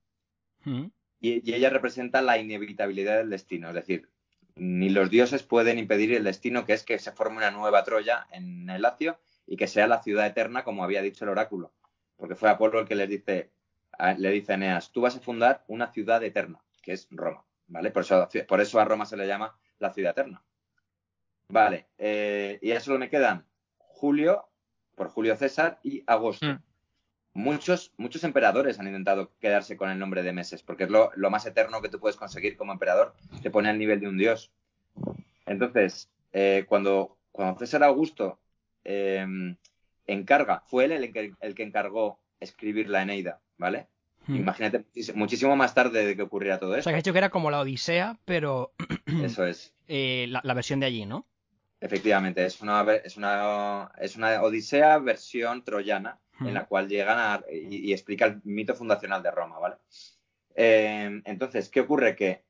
Mm. y, y ella representa la inevitabilidad del destino, es decir, ni los dioses pueden impedir el destino que es que se forme una nueva Troya en el Lacio y que sea la ciudad eterna como había dicho el oráculo, porque fue Apolo el que les dice, le dice a Eneas, tú vas a fundar una ciudad eterna, que es Roma, ¿vale? Por eso, por eso a Roma se le llama la ciudad eterna. Vale, eh, y ya solo me quedan Julio, por Julio César, y agosto. Mm. Muchos, muchos emperadores han intentado quedarse con el nombre de meses, porque es lo, lo más eterno que tú puedes conseguir como emperador, te pone al nivel de un dios. Entonces, eh, cuando, cuando César Augusto eh, encarga, fue él el, que- el que encargó escribir la Eneida, ¿vale? Mm. Imagínate, muchísimo más tarde de que ocurriera todo O esto. sea, que has dicho que era como la Odisea, pero Eso es. eh, la, la versión de allí, ¿no? Efectivamente, es una, es una, es una odisea versión troyana. En la cual llegan a, y, y explica el mito fundacional de Roma, ¿vale? Eh, entonces, ¿qué ocurre? Que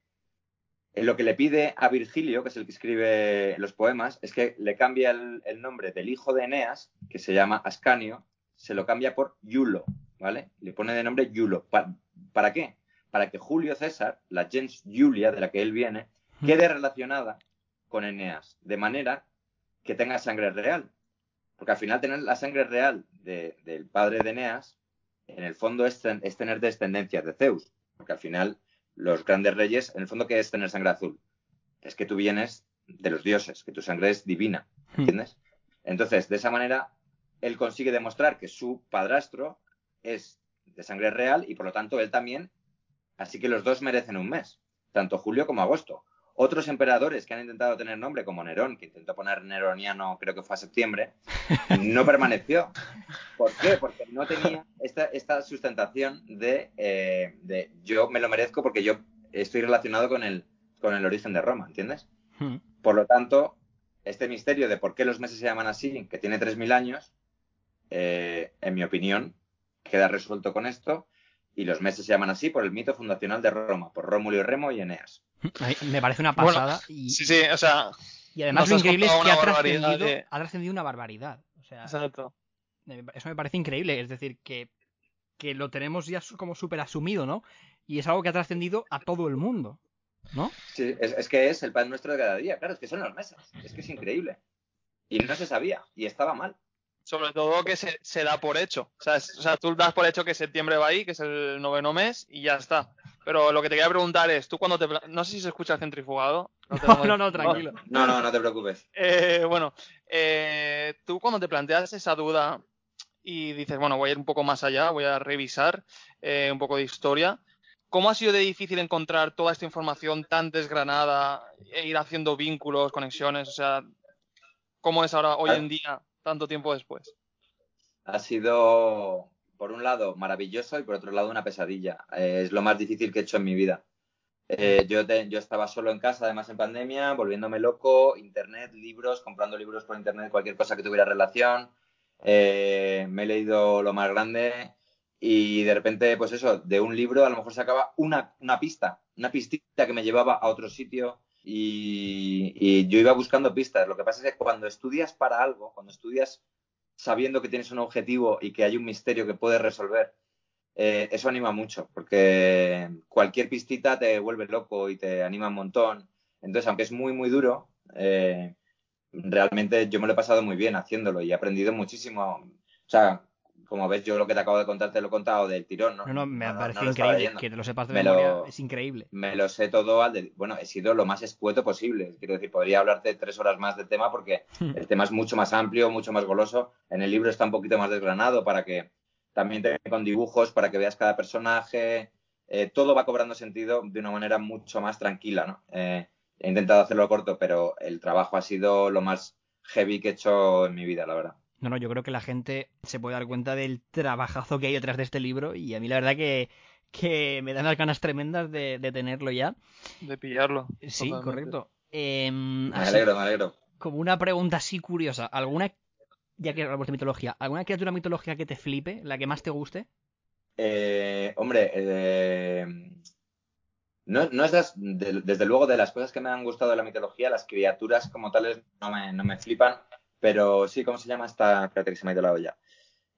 lo que le pide a Virgilio, que es el que escribe los poemas, es que le cambia el, el nombre del hijo de Eneas, que se llama Ascanio, se lo cambia por Iulo, ¿vale? Le pone de nombre Iulo. ¿Pa- ¿Para qué? Para que Julio César, la gens Julia de la que él viene, quede relacionada con Eneas, de manera que tenga sangre real. Porque al final tener la sangre real de- del padre de Eneas, en el fondo es, ten- es tener descendencia de Zeus. Porque al final los grandes reyes, en el fondo, ¿qué es tener sangre azul? Es que tú vienes de los dioses, que tu sangre es divina, Hmm. ¿entiendes? Entonces, de esa manera, él consigue demostrar que su padrastro es de sangre real y por lo tanto él también. Así que los dos merecen un mes, tanto julio como agosto. Otros emperadores que han intentado tener nombre, como Nerón, que intentó poner neroniano, creo que fue a septiembre, no permaneció. ¿Por qué? Porque no tenía esta, esta sustentación de, eh, de yo me lo merezco porque yo estoy relacionado con el, con el origen de Roma, ¿entiendes? Mm. Por lo tanto, este misterio de por qué los meses se llaman así, que tiene 3.000 años, eh, en mi opinión, queda resuelto con esto. Y los meses se llaman así por el mito fundacional de Roma, por Rómulo y Remo y Eneas. Me parece una Bueno, pasada y, Sí, sí, o sea, y además lo increíble es que ha trascendido, de- ha trascendido una barbaridad. O sea, exacto. eso me parece increíble. Es decir, que, que lo tenemos ya como súper asumido, ¿no? Y es algo que ha trascendido a todo el mundo, ¿no? Sí, es, es que es el pan nuestro de cada día. Claro, es que son los meses. Es que es increíble. Y no se sabía. Y estaba mal. Sobre todo que se, se da por hecho. O sea, es- o sea, tú das por hecho que septiembre va ahí, que es el noveno mes, y ya está. Pero lo que te quería preguntar es, tú cuando te... No sé si se escucha el centrifugado. No, pongo- no, no, tranquilo. No, no, no te preocupes. Eh, bueno, eh, tú cuando te planteas esa duda y dices, bueno, voy a ir un poco más allá, voy a revisar eh, un poco de historia, ¿cómo ha sido de difícil encontrar toda esta información tan desgranada e ir haciendo vínculos, conexiones? O sea, ¿cómo es ahora, hoy en día, tanto tiempo después? Ha sido, por un lado, maravilloso y por otro lado, una pesadilla. Eh, es lo más difícil que he hecho en mi vida. Eh, yo, te- yo estaba solo en casa, además en pandemia, volviéndome loco, internet, libros, comprando libros por internet, cualquier cosa que tuviera relación. Eh, me he leído lo más grande y de repente, pues eso, de un libro a lo mejor sacaba una, una pista, una pistita que me llevaba a otro sitio y, yo iba buscando pistas. Lo que pasa es que cuando estudias para algo, cuando estudias sabiendo que tienes un objetivo y que hay un misterio que puedes resolver, eh, eso anima mucho, porque cualquier pistita te vuelve loco y te anima un montón. Entonces, aunque es muy, muy duro, eh, realmente yo me lo he pasado muy bien haciéndolo y he aprendido muchísimo. O sea, como ves, yo lo que te acabo de contar te lo he contado del tirón, ¿no? No, no, me No, parece no increíble. Que te lo sepas de Me memoria lo- es increíble. Me lo sé todo al de- Bueno, he sido lo más escueto posible. Quiero decir, podría hablarte tres horas más del tema porque el tema es mucho más amplio, mucho más goloso. En el libro está un poquito más desgranado para que también te con dibujos, para que veas cada personaje. Eh, todo va cobrando sentido de una manera mucho más tranquila, ¿no? Eh, he intentado hacerlo corto, pero el trabajo ha sido lo más heavy que he hecho en mi vida, la verdad. No, no, yo creo que la gente se puede dar cuenta del trabajazo que hay detrás de este libro y a mí la verdad que, que me dan las ganas tremendas de, de tenerlo ya. De pillarlo. Sí, totalmente. correcto. Em, Me así, alegro, me alegro. como una pregunta así curiosa, ¿alguna, ya que hablamos de mitología, alguna criatura mitológica que te flipe, la que más te guste? Eh, hombre, eh, no, no es las- de- desde luego de las cosas que me han gustado de la mitología, las criaturas como tales no me, no me flipan, pero sí, ¿cómo se llama esta? Espérate que se me ha ido la olla.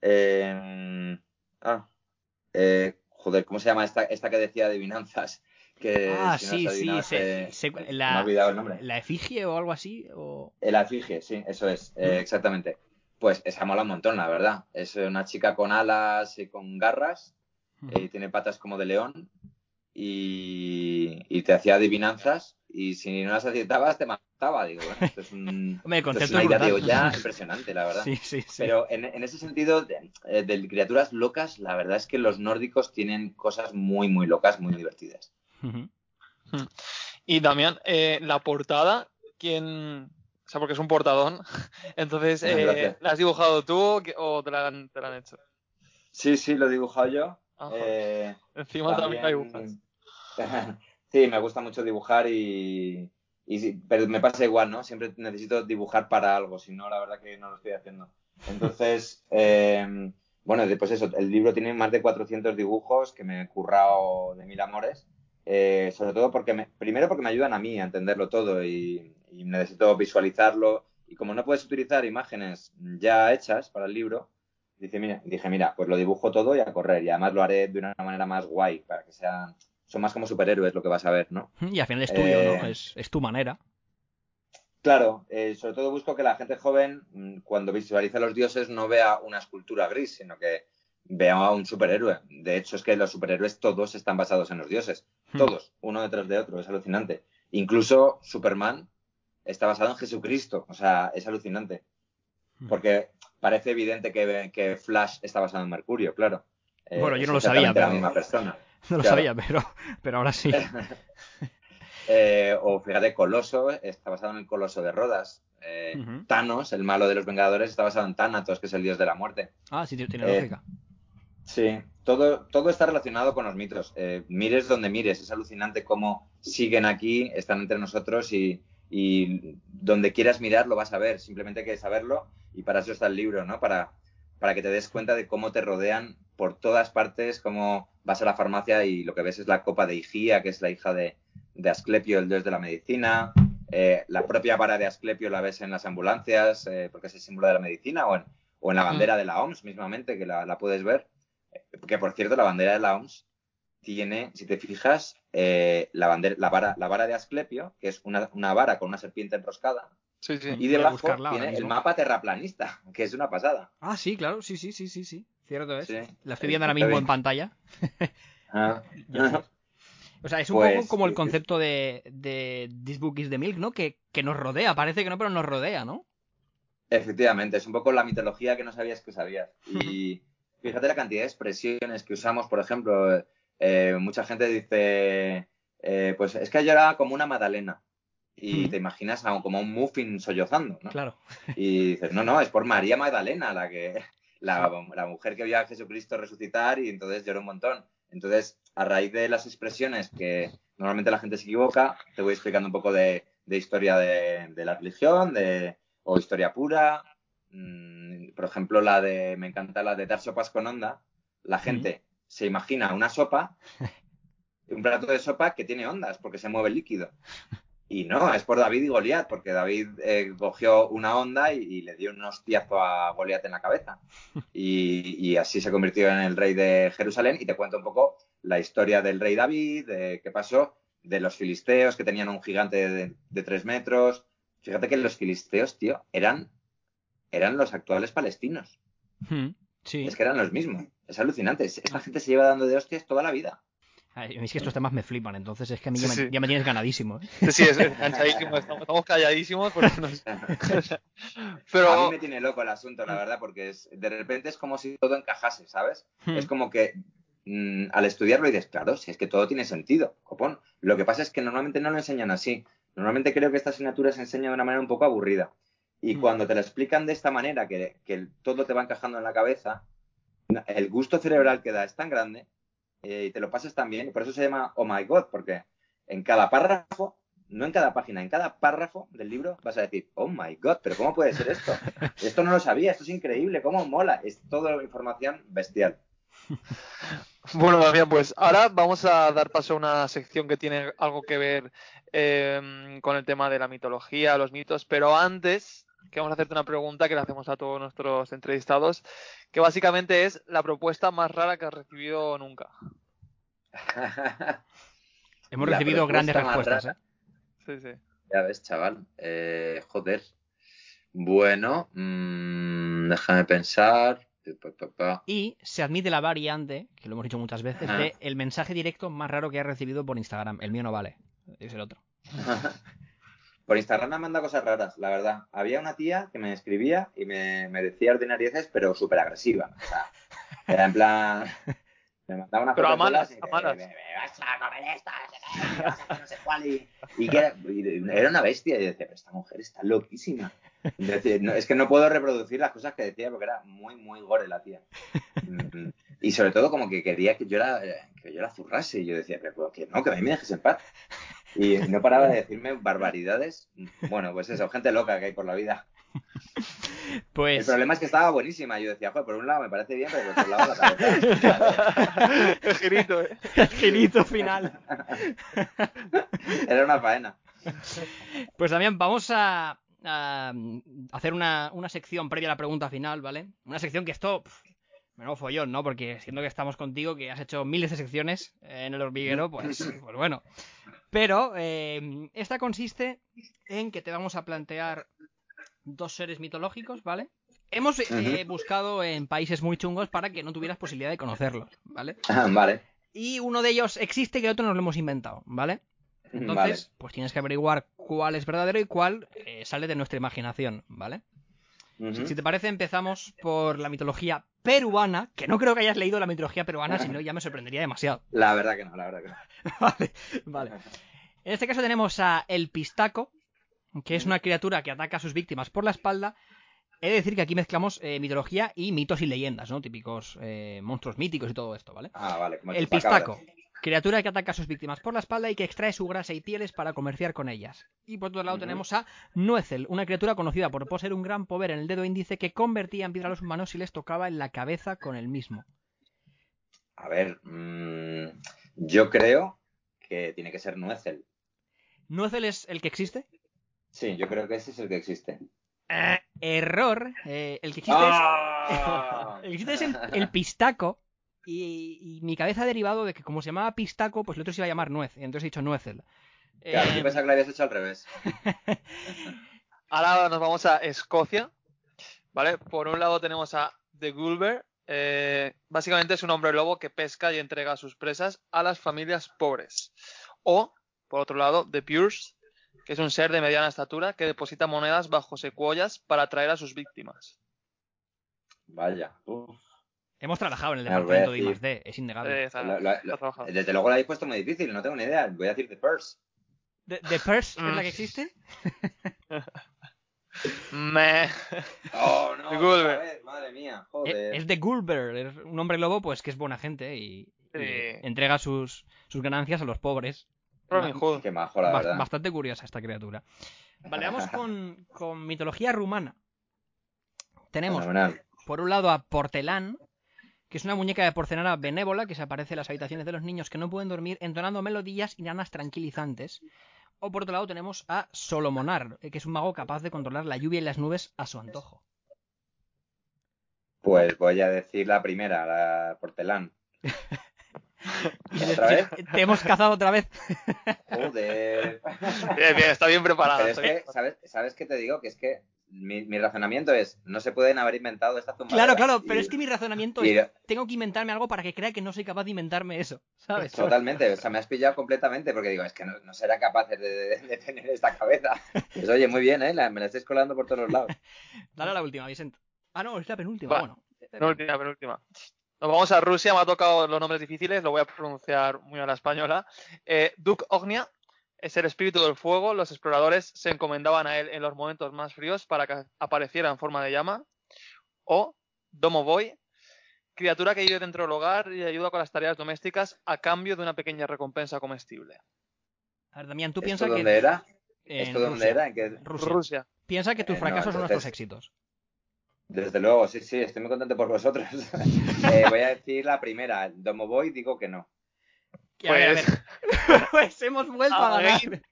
Eh, ah, eh, joder, ¿cómo se llama esta, esta que decía adivinanzas? Que ah, si no sí, sí, adivinabas, sé- eh, sé- me la, olvidado el nombre. la efigie o algo así. O... El afigie, sí, eso es, eh, exactamente. Pues esa mola un montón, la verdad. Es una chica con alas y con garras, eh, tiene patas como de león y, y te hacía adivinanzas y si no las acertabas te mataba. Digo, bueno, esto es, un, Hombre, el esto es concepto una idea de olla impresionante, la verdad. Sí, sí, sí. Pero en, en ese sentido, de, eh, de criaturas locas, la verdad es que los nórdicos tienen cosas muy, muy locas, muy divertidas. Ujú. Y Damián, eh, la portada, ¿quién...? O sea, porque es un portadón. Entonces, eh. ¿la has dibujado tú ¿Qué- o te la han, te la han hecho? Sí, sí, lo he dibujado yo. Eh, Encima también, la dibujas. Sí, me gusta mucho dibujar y, y pero me pasa igual, ¿no? Siempre necesito dibujar para algo, si no, la verdad que no lo estoy haciendo. Entonces, eh, bueno, pues eso, el libro tiene más de 400 dibujos que me he currado de mil amores, eh, sobre todo porque, me, primero porque me ayudan a mí a entenderlo todo y, y necesito visualizarlo. Y como no puedes utilizar imágenes ya hechas para el libro, Dice, mira, dije, mira, pues lo dibujo todo y a correr. Y además lo haré de una manera más guay, para que sean. Son más como superhéroes lo que vas a ver, ¿no? Y al final es tuyo, Eh, ¿no? Es, es tu manera. Claro, eh, sobre todo busco que la gente joven, mm, cuando visualice a los dioses, no vea una escultura gris, sino que vea a un superhéroe. De hecho, es que los superhéroes todos están basados en los dioses. Hmm. Todos, uno detrás de otro, es alucinante. Incluso Superman está basado en Jesucristo, o sea, es alucinante. Hmm. Porque parece evidente que, que Flash está basado en Mercurio, claro. Eh, Bueno, yo no lo sabía, la pero- misma persona. No lo claro. sabía, pero, pero ahora sí. Eh, o fíjate, Coloso está basado en el Coloso de Rodas. Eh. Thanos, el malo de los Vengadores, está basado en Thanatos, que es el dios de la muerte. Ah, sí, tiene Eh, lógica. Sí, todo, todo está relacionado con los mitos. Eh, mires donde mires, es alucinante cómo siguen aquí, están entre nosotros y, y donde quieras mirar lo vas a ver. Simplemente hay que saberlo y para eso está el libro, ¿no? Para, para que te des cuenta de cómo te rodean por todas partes, cómo vas a la farmacia y lo que ves es la copa de Higía, que es la hija de, de Asclepio, el dios de la medicina. Eh, la propia vara de Asclepio la ves en las ambulancias, eh, porque es el símbolo de la medicina, o en, o en la bandera de la OMS mismamente, que la, la puedes ver. Eh, Que por cierto, la bandera de la OMS tiene, si te fijas, eh, la, bandera, la, vara, la vara de Asclepio, que es una, una vara con una serpiente enroscada, Sí, sí. y debajo buscarla ahora tiene el mapa terraplanista, que es una pasada. Ah, sí, claro, sí, sí, sí, sí, sí. Cierto es. Sí. La estoy Eh, viendo ahora está mismo bien. en pantalla. Ah. O sea, es un Pues, poco como el concepto de, de This Book is the Milk, ¿no? Que, que nos rodea, parece que no, pero nos rodea, ¿no? Efectivamente, es un poco la mitología que no sabías que sabías. Y fíjate la cantidad de expresiones que usamos, por ejemplo, eh, mucha gente dice, eh, pues es que yo era como una magdalena. Y te imaginas a- como un muffin sollozando, ¿no? Claro. Y dices, no, no, es por María Magdalena, la que la, la mujer que vio a Jesucristo resucitar y entonces lloró un montón. Entonces, a raíz de las expresiones que normalmente la gente se equivoca, te voy explicando un poco de, de historia de, de la religión, de, o historia pura. Mm, por ejemplo, la de, me encanta la de dar sopas con onda. La gente se imagina una sopa, un plato de sopa que tiene ondas porque se mueve el líquido. Y no, es por David y Goliat, porque David eh, cogió una onda y, y le dio un hostiazo a Goliat en la cabeza. Y, y así se convirtió en el rey de Jerusalén. Y te cuento un poco la historia del rey David, de qué pasó, de los filisteos que tenían un gigante de, de tres metros. Fíjate que los filisteos, tío, eran, eran los actuales palestinos. Hmm, Sí. Es que eran los mismos. Es alucinante. Es- Esta gente se lleva dando de hostias toda la vida. Ay, a mí es que estos temas me flipan, entonces es que a mí ya, Sí, me, sí. ya me tienes ganadísimo. ¿eh? Sí, sí, es estamos, estamos calladísimos porque nos... A Pero mí me tiene loco el asunto, la verdad, porque es, de repente es como si todo encajase, ¿sabes? Hmm. Es como que mm, al estudiarlo dices, claro, si es que todo tiene sentido, copón. Lo que pasa es que normalmente no lo enseñan así. Normalmente creo que esta asignatura se enseña de una manera un poco aburrida. Y Mm. cuando te lo explican de esta manera, que, que todo te va encajando en la cabeza, el gusto cerebral que da es tan grande eh, y te lo pasas tan bien. Y por eso se llama Oh My God, porque en cada párrafo, no en cada página, en cada párrafo del libro vas a decir, Oh My God, pero ¿cómo puede ser esto? Esto no lo sabía, esto es increíble, ¿cómo mola? Es toda información bestial. Bueno, Damián, pues ahora vamos a dar paso a una sección que tiene algo que ver eh, con el tema de la mitología, los mitos, pero antes que vamos a hacerte una pregunta que le hacemos a todos nuestros entrevistados, que básicamente es la propuesta más rara que has recibido nunca. Hemos La recibido grandes respuestas. ¿eh? Sí, sí. Ya ves, chaval. Eh, joder. Bueno, mm, déjame pensar. Y se admite la variante, que lo hemos dicho muchas veces, de el mensaje directo más raro que has recibido por Instagram. El mío no vale, es el otro. Por Instagram me han mandado cosas raras, la verdad. Había una tía que me escribía y me, me decía ordinarieces, pero súper agresiva. O sea, era en plan. Me mandaba una Pero a malas, y a malas. Me, me vas a comer esta, no sé qué, y vas a hacer no sé cuál. Y, y que era, y era una bestia. Y decía, pero esta mujer está loquísima. Decía, no, es que no puedo reproducir las cosas que decía porque era muy, muy gore la tía. Mm, Y sobre todo como que quería que yo la, que yo la zurrase. Y yo decía, pero que no, que a mí me dejes en paz. Y no paraba de decirme barbaridades. Bueno, pues eso, gente loca que hay por la vida. El Pues problema es que estaba buenísima. Yo decía, joder, por un lado me parece bien, pero por otro lado la cabeza. El girito, ¿eh? el girito final. Era una faena. Pues también vamos a, a hacer una, una sección previa a la pregunta final, ¿vale? Una sección que esto, menudo follón, ¿no? Porque siendo que estamos contigo, que has hecho miles de secciones en el hormiguero, pues, pues bueno. Pero eh, esta consiste en que te vamos a plantear dos seres mitológicos, ¿vale? Hemos eh, buscado en países muy chungos para que no tuvieras posibilidad de conocerlos, ¿vale? vale. Y uno de ellos existe y el otro nos lo hemos inventado, ¿vale? Entonces, pues tienes que averiguar cuál es verdadero y cuál eh, sale de nuestra imaginación, ¿vale? Si te parece, empezamos por la mitología peruana, que no creo que hayas leído la mitología peruana, si no ya me sorprendería demasiado. La verdad que no, la verdad que no. vale, vale. En este caso tenemos a El Pistaco, que es una criatura que ataca a sus víctimas por la espalda. He de decir que aquí mezclamos eh, mitología y mitos y leyendas, ¿no? Típicos eh, monstruos míticos y todo esto, ¿vale? Ah, vale. Como El chupacabras. pistaco. Criatura que ataca a sus víctimas por la espalda y que extrae su grasa y pieles para comerciar con ellas. Y por otro lado tenemos a Nuezel, una criatura conocida por poseer un gran poder en el dedo índice que convertía en piedra a los humanos si les tocaba en la cabeza con el mismo. A ver, mm, yo creo que tiene que ser Nuezel. ¿Nuezel es el que existe? Sí, yo creo que ese es el que existe. Eh, error. Eh, el que existe ¡Ah! es, el que existe es el, el pistaco. Y, y mi cabeza ha derivado de que como se llamaba pistaco, pues el otro se iba a llamar nuez. Y entonces he dicho Nuezel. Claro, Eh, yo pensaba que lo habías hecho al revés. Ahora nos vamos a Escocia, ¿vale? Por un lado tenemos a The Gulber. eh, básicamente es un hombre lobo que pesca y entrega sus presas a las familias pobres. O, por otro lado, The Pures, que es un ser de mediana estatura que deposita monedas bajo secuoyas para atraer a sus víctimas. Vaya. uf. Hemos trabajado en el Me departamento de. I+D, es innegable. Eh, está- Lo- lo- lo- está trabajado. desde luego lo habéis puesto muy difícil, no tengo ni idea. Voy a decir The Purse. ¿The, the Purse es Mm. la que existe? Meh. Oh, no. Vez, Madre mía, joder. Eh, Es de Gulber, es un hombre lobo pues que es buena gente y, entrega sus, sus ganancias a los pobres. Robin Hood. Qué majo, la verdad. bastante curiosa esta criatura. Vale, vamos con, con mitología rumana. Tenemos Fenomenal. por un lado a Portelán, que es una muñeca de porcelana benévola que se aparece en las habitaciones de los niños que no pueden dormir entonando melodías y nanas tranquilizantes. O por otro lado tenemos a Solomonar, eh, que es un mago capaz de controlar la lluvia y las nubes a su antojo. Pues voy a decir la primera, la portelán. Y ¿Otra vez? Te hemos cazado otra vez. Joder. Bien, bien, está bien preparado. Pero es que, ¿sabes, ¿sabes qué te digo? Que es que mi, mi razonamiento es, no se pueden haber inventado esta zumba. Claro, claro, pero es que mi razonamiento y- es, tengo que inventarme algo para que crea que no soy capaz de inventarme eso, ¿sabes? Totalmente, o sea, me has pillado completamente porque digo, es que no, no será capaz de, de- de tener esta cabeza. Pues oye, muy bien, ¿eh? La- me la estáis colando por todos los lados. Dale a la última, Vicente. Ah, no, es la penúltima, Va. bueno. Penúltima, penúltima. Nos vamos a Rusia, me ha tocado los nombres difíciles, lo voy a pronunciar muy a la española. Eh, Duke Ognia es el espíritu del fuego, los exploradores se encomendaban a él en los momentos más fríos para que apareciera en forma de llama. O Domovoy, criatura que vive dentro del hogar y ayuda con las tareas domésticas a cambio de una pequeña recompensa comestible. A ver, Damián, tú ¿Esto piensas que... dónde era? en ¿Esto dónde Rusia. era? ¿En qué? Rusia. Rusia. Piensa que tus Eh, no, fracasos son nuestros éxitos. Desde luego, sí, sí, estoy muy contento por vosotros. Eh, voy a decir la primera, Domovoy, digo que no. A ver, a Pues, ver. Pues hemos vuelto a Ay. ganar.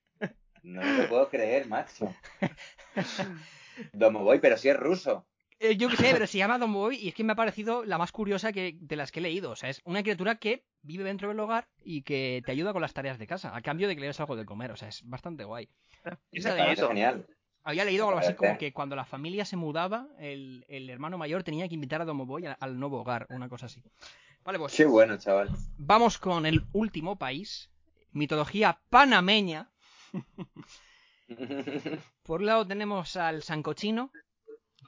No lo puedo creer, macho. Domovoy, pero sí es ruso. Eh, yo qué sé, pero se llama Don Boy y es que me ha parecido la más curiosa que, de las que he leído. O sea, es una criatura que vive dentro del hogar y que te ayuda con las tareas de casa, a cambio de que le des algo de comer. O sea, es bastante guay. Esa de- genial. Había leído algo así como que cuando la familia se mudaba, el, el hermano mayor tenía que invitar a Domovoy al, al nuevo hogar, una cosa así. Vale, pues Qué bueno, chaval. vamos con el último país, mitología panameña. Por un lado tenemos al sancochino,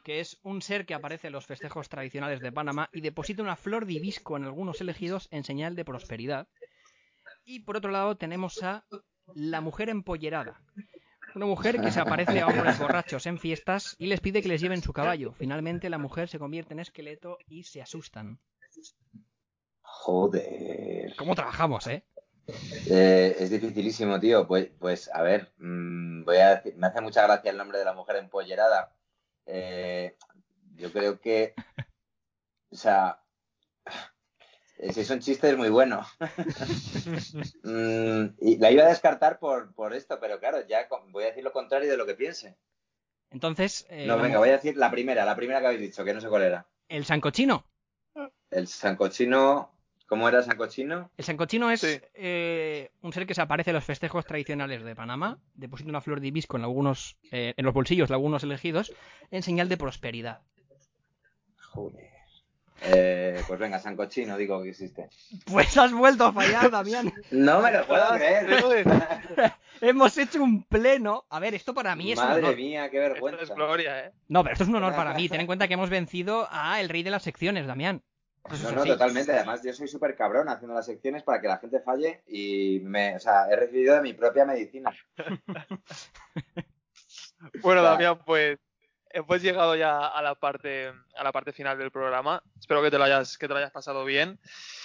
que es un ser que aparece en los festejos tradicionales de Panamá y deposita una flor de hibisco en algunos elegidos en señal de prosperidad. Y por otro lado tenemos a la mujer empollerada. Una mujer que se aparece a hombres borrachos en fiestas y les pide que les lleven su caballo. Finalmente la mujer se convierte en esqueleto y se asustan. Joder. ¿Cómo trabajamos, eh? Eh, es dificilísimo, tío. Pues, pues a ver, mm, voy a decir, me hace mucha gracia el nombre de la mujer empollerada. Eh, yo creo que, o sea, si es un chiste es muy bueno. Mm, y la iba a descartar por, por esto, pero claro, ya con- voy a decir lo contrario de lo que piense. Entonces, eh, No, venga, voy a decir la primera, la primera que habéis dicho, que no sé cuál era. el sancochino. El sancochino, ¿cómo era el sancochino? El sancochino es Sí. eh, un ser que se aparece en los festejos tradicionales de Panamá, deposita una flor de hibisco en algunos, eh, en los bolsillos de algunos elegidos, en señal de prosperidad. Joder. Eh, pues venga, sancochino, digo que existe. Pues has vuelto a fallar, Damián. No me lo puedo creer. Hemos hecho un pleno. A ver, esto para mí es un Madre honor. mía, qué Esto vergüenza. es gloria, ¿eh? No, pero esto es un honor para mí. Ten en cuenta que hemos vencido a el rey de las secciones, Damián. No, no, así. totalmente. Además, yo soy súper cabrón haciendo las secciones para que la gente falle y me, o sea, he recibido de mi propia medicina. Bueno. Damián, pues hemos llegado ya a la parte a la parte final del programa. Espero que te lo hayas que te lo hayas pasado bien.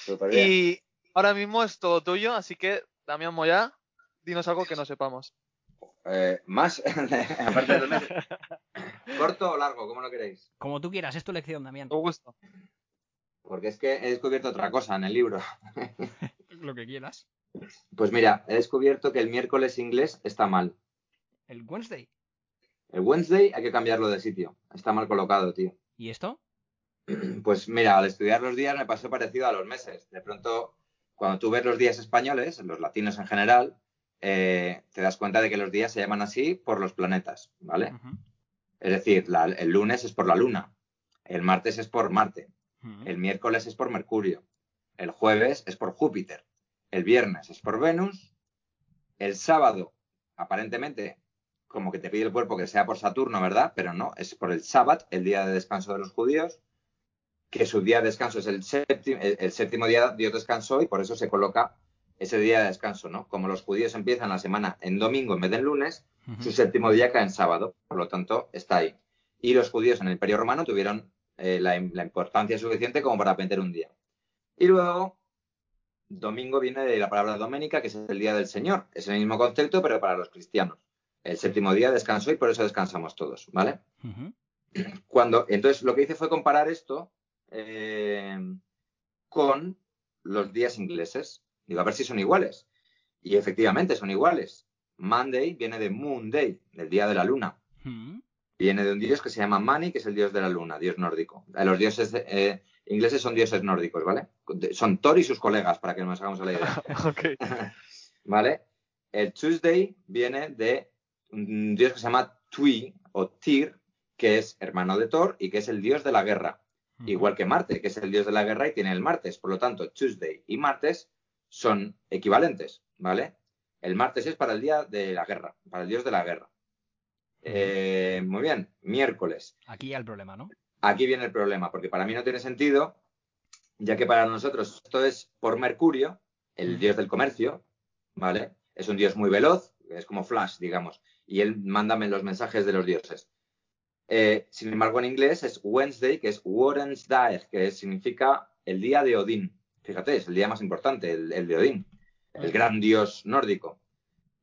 Súper bien. Y ahora mismo es todo tuyo, así que Damián Moya, dinos algo que no sepamos. Eh, más, aparte mes. ¿Corto o largo? ¿Cómo lo queréis? Como tú quieras, es tu lección, Damián. Con gusto. Porque es que he descubierto otra cosa en el libro. Lo que quieras. Pues mira, he descubierto que el miércoles inglés está mal. El Wednesday. El Wednesday hay que cambiarlo de sitio. Está mal colocado, tío. ¿Y esto? Pues mira, al estudiar los días me pasó parecido a los meses. De pronto, cuando tú ves los días españoles, los latinos en general, eh, te das cuenta de que los días se llaman así por los planetas, ¿vale? Es decir, la- el lunes es por la luna, el martes es por Marte, El miércoles es por Mercurio, el jueves es por Júpiter, el viernes es por Venus, el sábado, aparentemente, como que te pide el cuerpo que sea por Saturno, ¿verdad? Pero no, es por el sábado, el día de descanso de los judíos, que su día de descanso es el séptimo, el, el séptimo día Dios descansó y por eso se coloca ese día de descanso, ¿no? Como los judíos empiezan la semana en domingo en vez de en lunes, su séptimo día cae en sábado, por lo tanto está ahí. Y los judíos en el Imperio Romano tuvieron eh, la, la importancia suficiente como para meter un día. Y luego, domingo viene de la palabra doménica, que es el día del Señor. Es el mismo concepto, pero para los cristianos. El séptimo día descansó y por eso descansamos todos, ¿vale? Cuando, entonces, lo que hice fue comparar esto eh, con los días ingleses. Digo, a ver si son iguales. Y efectivamente son iguales. Monday viene de Moon Day, del día de la luna. Viene de un dios que se llama Mani, que es el dios de la luna, dios nórdico. Eh, Los dioses eh, ingleses son dioses nórdicos, ¿vale? Son Thor y sus colegas, para que nos hagamos a la idea. Ok. ¿Vale? El Tuesday viene de un dios que se llama Tui o Tyr, que es hermano de Thor y que es el dios de la guerra. Igual que Marte, que es el dios de la guerra y tiene el martes. Por lo tanto, Tuesday y martes son equivalentes, ¿vale? El martes es para el día de la guerra, para el dios de la guerra. Eh, muy bien, miércoles. Aquí ya el problema, ¿no? Aquí viene el problema, porque para mí no tiene sentido, ya que para nosotros esto es por Mercurio, el dios del comercio, ¿vale? Es un dios muy veloz, es como Flash, digamos, y él mándame los mensajes de los dioses. Eh, sin embargo, en inglés es Wednesday, que es Warensdag, que significa el día de Odín. Fíjate, es el día más importante, el, el de Odín, el gran dios nórdico.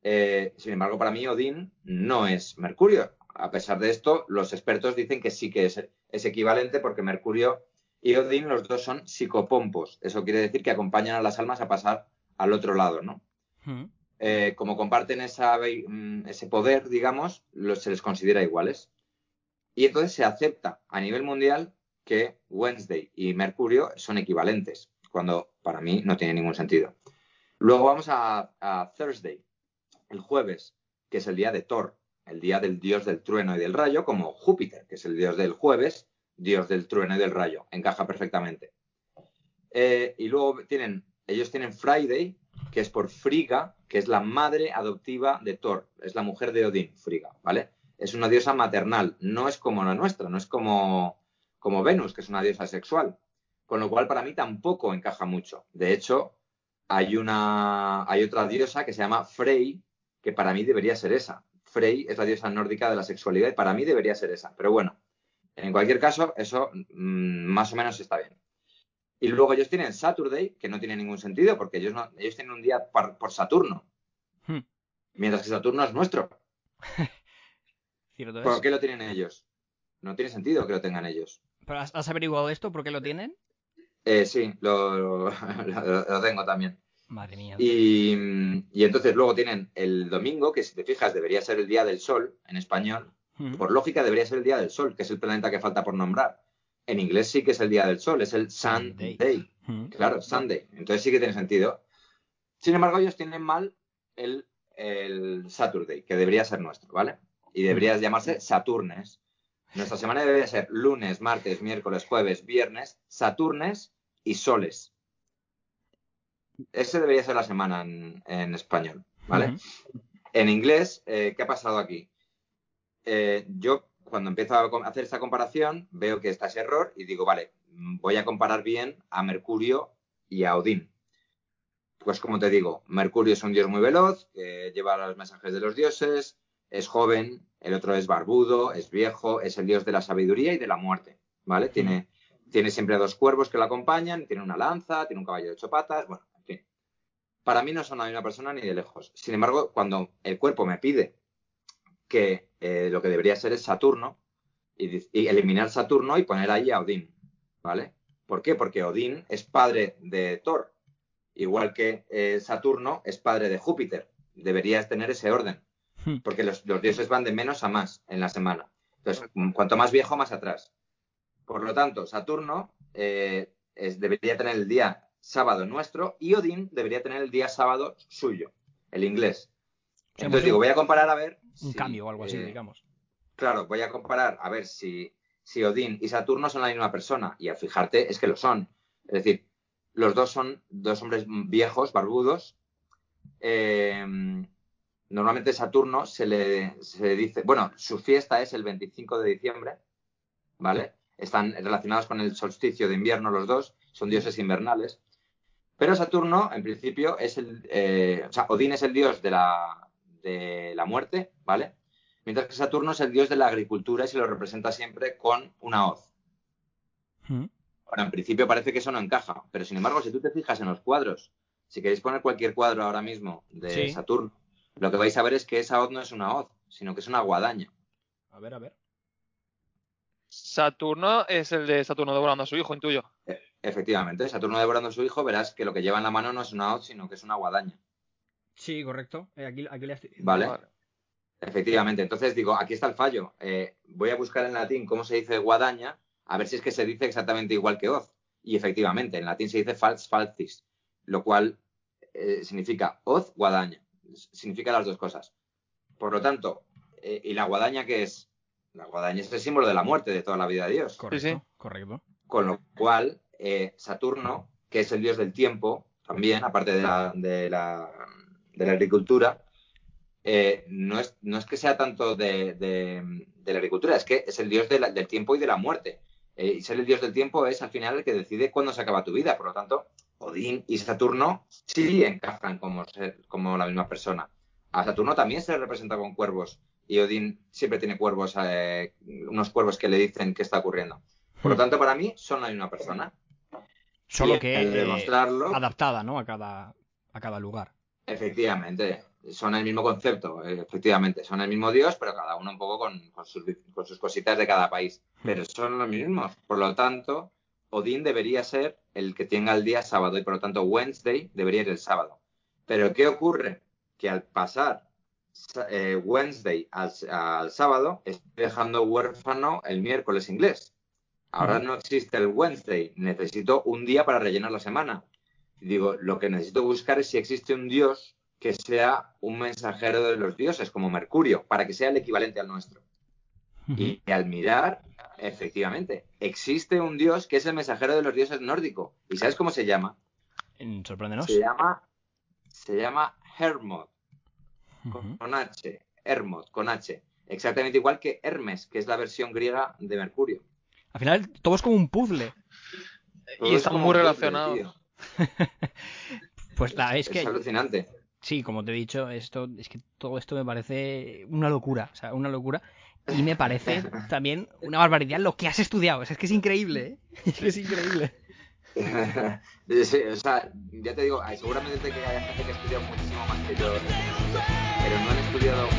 Eh, sin embargo, para mí Odín no es Mercurio. A pesar de esto, los expertos dicen que sí que es, es equivalente porque Mercurio y Odín los dos son psicopompos. Eso quiere decir que acompañan a las almas a pasar al otro lado, ¿no? Mm. Eh, como comparten esa, mm, ese poder, digamos, los- se les considera iguales. Y entonces se acepta a nivel mundial que Wednesday y Mercurio son equivalentes, cuando para mí no tiene ningún sentido. Luego vamos a, a Thursday, el jueves, que es el día de Thor, el día del dios del trueno y del rayo, como Júpiter, que es el dios del jueves, dios del trueno y del rayo. Encaja perfectamente. Eh, y luego tienen, ellos tienen Friday, que es por Friga, que es la madre adoptiva de Thor, es la mujer de Odín, Friga, ¿vale? Es una diosa maternal, no es como la nuestra, no es como, como Venus, que es una diosa sexual. Con lo cual, para mí tampoco encaja mucho. De hecho, hay, una, hay otra diosa que se llama Frey, que para mí debería ser esa. Frey es la diosa nórdica de la sexualidad y para mí debería ser esa. Pero bueno, en cualquier caso, eso mm, más o menos está bien. Y luego ellos tienen Saturday, que no tiene ningún sentido, porque ellos, no, ellos tienen un día par- por Saturno, Hmm. mientras que Saturno es nuestro. Cierto es. ¿Por qué lo tienen ellos? No tiene sentido que lo tengan ellos. ¿Pero has, has averiguado esto? ¿Por qué lo tienen? Eh, sí, lo, lo- lo tengo también. Madre mía. Y, y entonces luego tienen el domingo, que si te fijas debería ser el día del sol en español. Mm. Por lógica debería ser el día del sol, que es el planeta que falta por nombrar. En inglés sí que es el día del sol, es el Sunday. Mm. Claro, Sunday. Entonces sí que tiene sentido. Sin embargo, ellos tienen mal el, el Saturday, que debería ser nuestro, ¿vale? Y debería llamarse Saturnes. Nuestra semana debería ser lunes, martes, miércoles, jueves, viernes, Saturnes y soles. Ese debería ser la semana en, en español, ¿vale? En inglés, eh, ¿qué ha pasado aquí? Eh, yo, cuando empiezo a hacer esta comparación, veo que está ese error y digo, vale, voy a comparar bien a Mercurio y a Odín. Pues como te digo, Mercurio es un dios muy veloz, que lleva los mensajes de los dioses, es joven, el otro es barbudo, es viejo, es el dios de la sabiduría y de la muerte, ¿vale? Tiene, tiene siempre dos cuervos que lo acompañan, tiene una lanza, tiene un caballo de ocho patas, bueno. Para mí no son la misma persona ni de lejos. Sin embargo, cuando el cuerpo me pide que eh, lo que debería ser es Saturno y, eliminar Saturno y poner ahí a Odín, ¿vale? ¿Por qué? Porque Odín es padre de Thor, igual que eh, Saturno es padre de Júpiter. Deberías tener ese orden, Hmm. porque los, los dioses van de menos a más en la semana. Entonces, cuanto más viejo, más atrás. Por lo tanto, Saturno eh, es- debería tener el día sábado nuestro y Odín debería tener el día sábado suyo, el inglés. Entonces digo, voy a comparar a ver. Un si, cambio o algo así, eh, digamos. Claro, voy a comparar a ver si, si Odín y Saturno son la misma persona. Y al fijarte, es que lo son. Es decir, los dos son dos hombres viejos, barbudos. Eh, normalmente Saturno se le, se le dice, bueno, su fiesta es el 25 de diciembre, ¿vale? Están relacionados con el solsticio de invierno los dos, son dioses invernales. Pero Saturno, en principio, es el, eh, o sea, Odín es el dios de la, de la muerte, ¿vale? Mientras que Saturno es el dios de la agricultura y se lo representa siempre con una hoz. Mm. Ahora, en principio parece que eso no encaja, pero sin embargo, si tú te fijas en los cuadros, si queréis poner cualquier cuadro ahora mismo de Sí. Saturno, lo que vais a ver es que esa hoz no es una hoz, sino que es una guadaña. A ver, a ver. Saturno es el de Saturno devorando a su hijo, intuyo. E- Efectivamente, Saturno devorando a su hijo, verás que lo que lleva en la mano no es una hoz, sino que es una guadaña. Sí, correcto. Eh, aquí, aquí le estoy- ¿Vale? Vale. Efectivamente. Entonces digo, aquí está el fallo. Eh, voy a buscar en latín cómo se dice guadaña, a ver si es que se dice exactamente igual que hoz. Y efectivamente, en latín se dice fals falcis, lo cual eh, significa hoz, guadaña. Significa las dos cosas. Por lo tanto, eh, ¿y la guadaña qué es? La guadaña es el símbolo de la muerte de toda la vida de Dios. Correcto, sí. correcto. Con lo cual, eh, Saturno, que es el dios del tiempo, también, aparte de la, de la, de la agricultura, eh, no, es, no es que sea tanto de, de- de la agricultura, es que es el dios de la- del tiempo y de la muerte. Eh, y ser el dios del tiempo es al final el que decide cuándo se acaba tu vida. Por lo tanto, Odín y Saturno sí encajan como, ser- como la misma persona. A Saturno también se le representa con cuervos y Odín siempre tiene cuervos, eh, unos cuervos que le dicen qué está ocurriendo. Por lo tanto, para mí son la misma persona. Solo Y que eh, demostrarlo, adaptada, ¿no? A cada, a cada lugar. efectivamente, son el mismo concepto, eh, efectivamente, son el mismo dios, pero cada uno un poco con, con sus, con sus cositas de cada país. Pero son los mismos. Por lo tanto, Odín debería ser el que tenga el día sábado y por lo tanto Wednesday debería ir el sábado. Pero ¿qué ocurre? Que al pasar sa- eh, Wednesday al, al sábado, estoy dejando huérfano el miércoles inglés. Ahora no existe el Wednesday, necesito un día para rellenar la semana. Digo, lo que necesito buscar es si existe un dios que sea un mensajero de los dioses, como Mercurio, para que sea el equivalente al nuestro. Y, al mirar, efectivamente, existe un dios que es el mensajero de los dioses nórdico. ¿Y sabes cómo se llama? Sorpréndenos. Se llama, se llama Hermod, Con H. Hermod, con H. Exactamente igual que Hermes, que es la versión griega de Mercurio. Al final, todo es como un puzzle. Todo Y es están muy relacionados. Pues la es Es que alucinante. Sí, como te he dicho, esto es que todo esto me parece una locura, o sea, una locura. Y me parece también una barbaridad lo que has estudiado. O sea, es que es increíble, ¿eh? Es que es increíble. Sí, o sea, ya te digo, hay- seguramente que haya gente que ha estudiado muchísimo más que yo, pero no han estudiado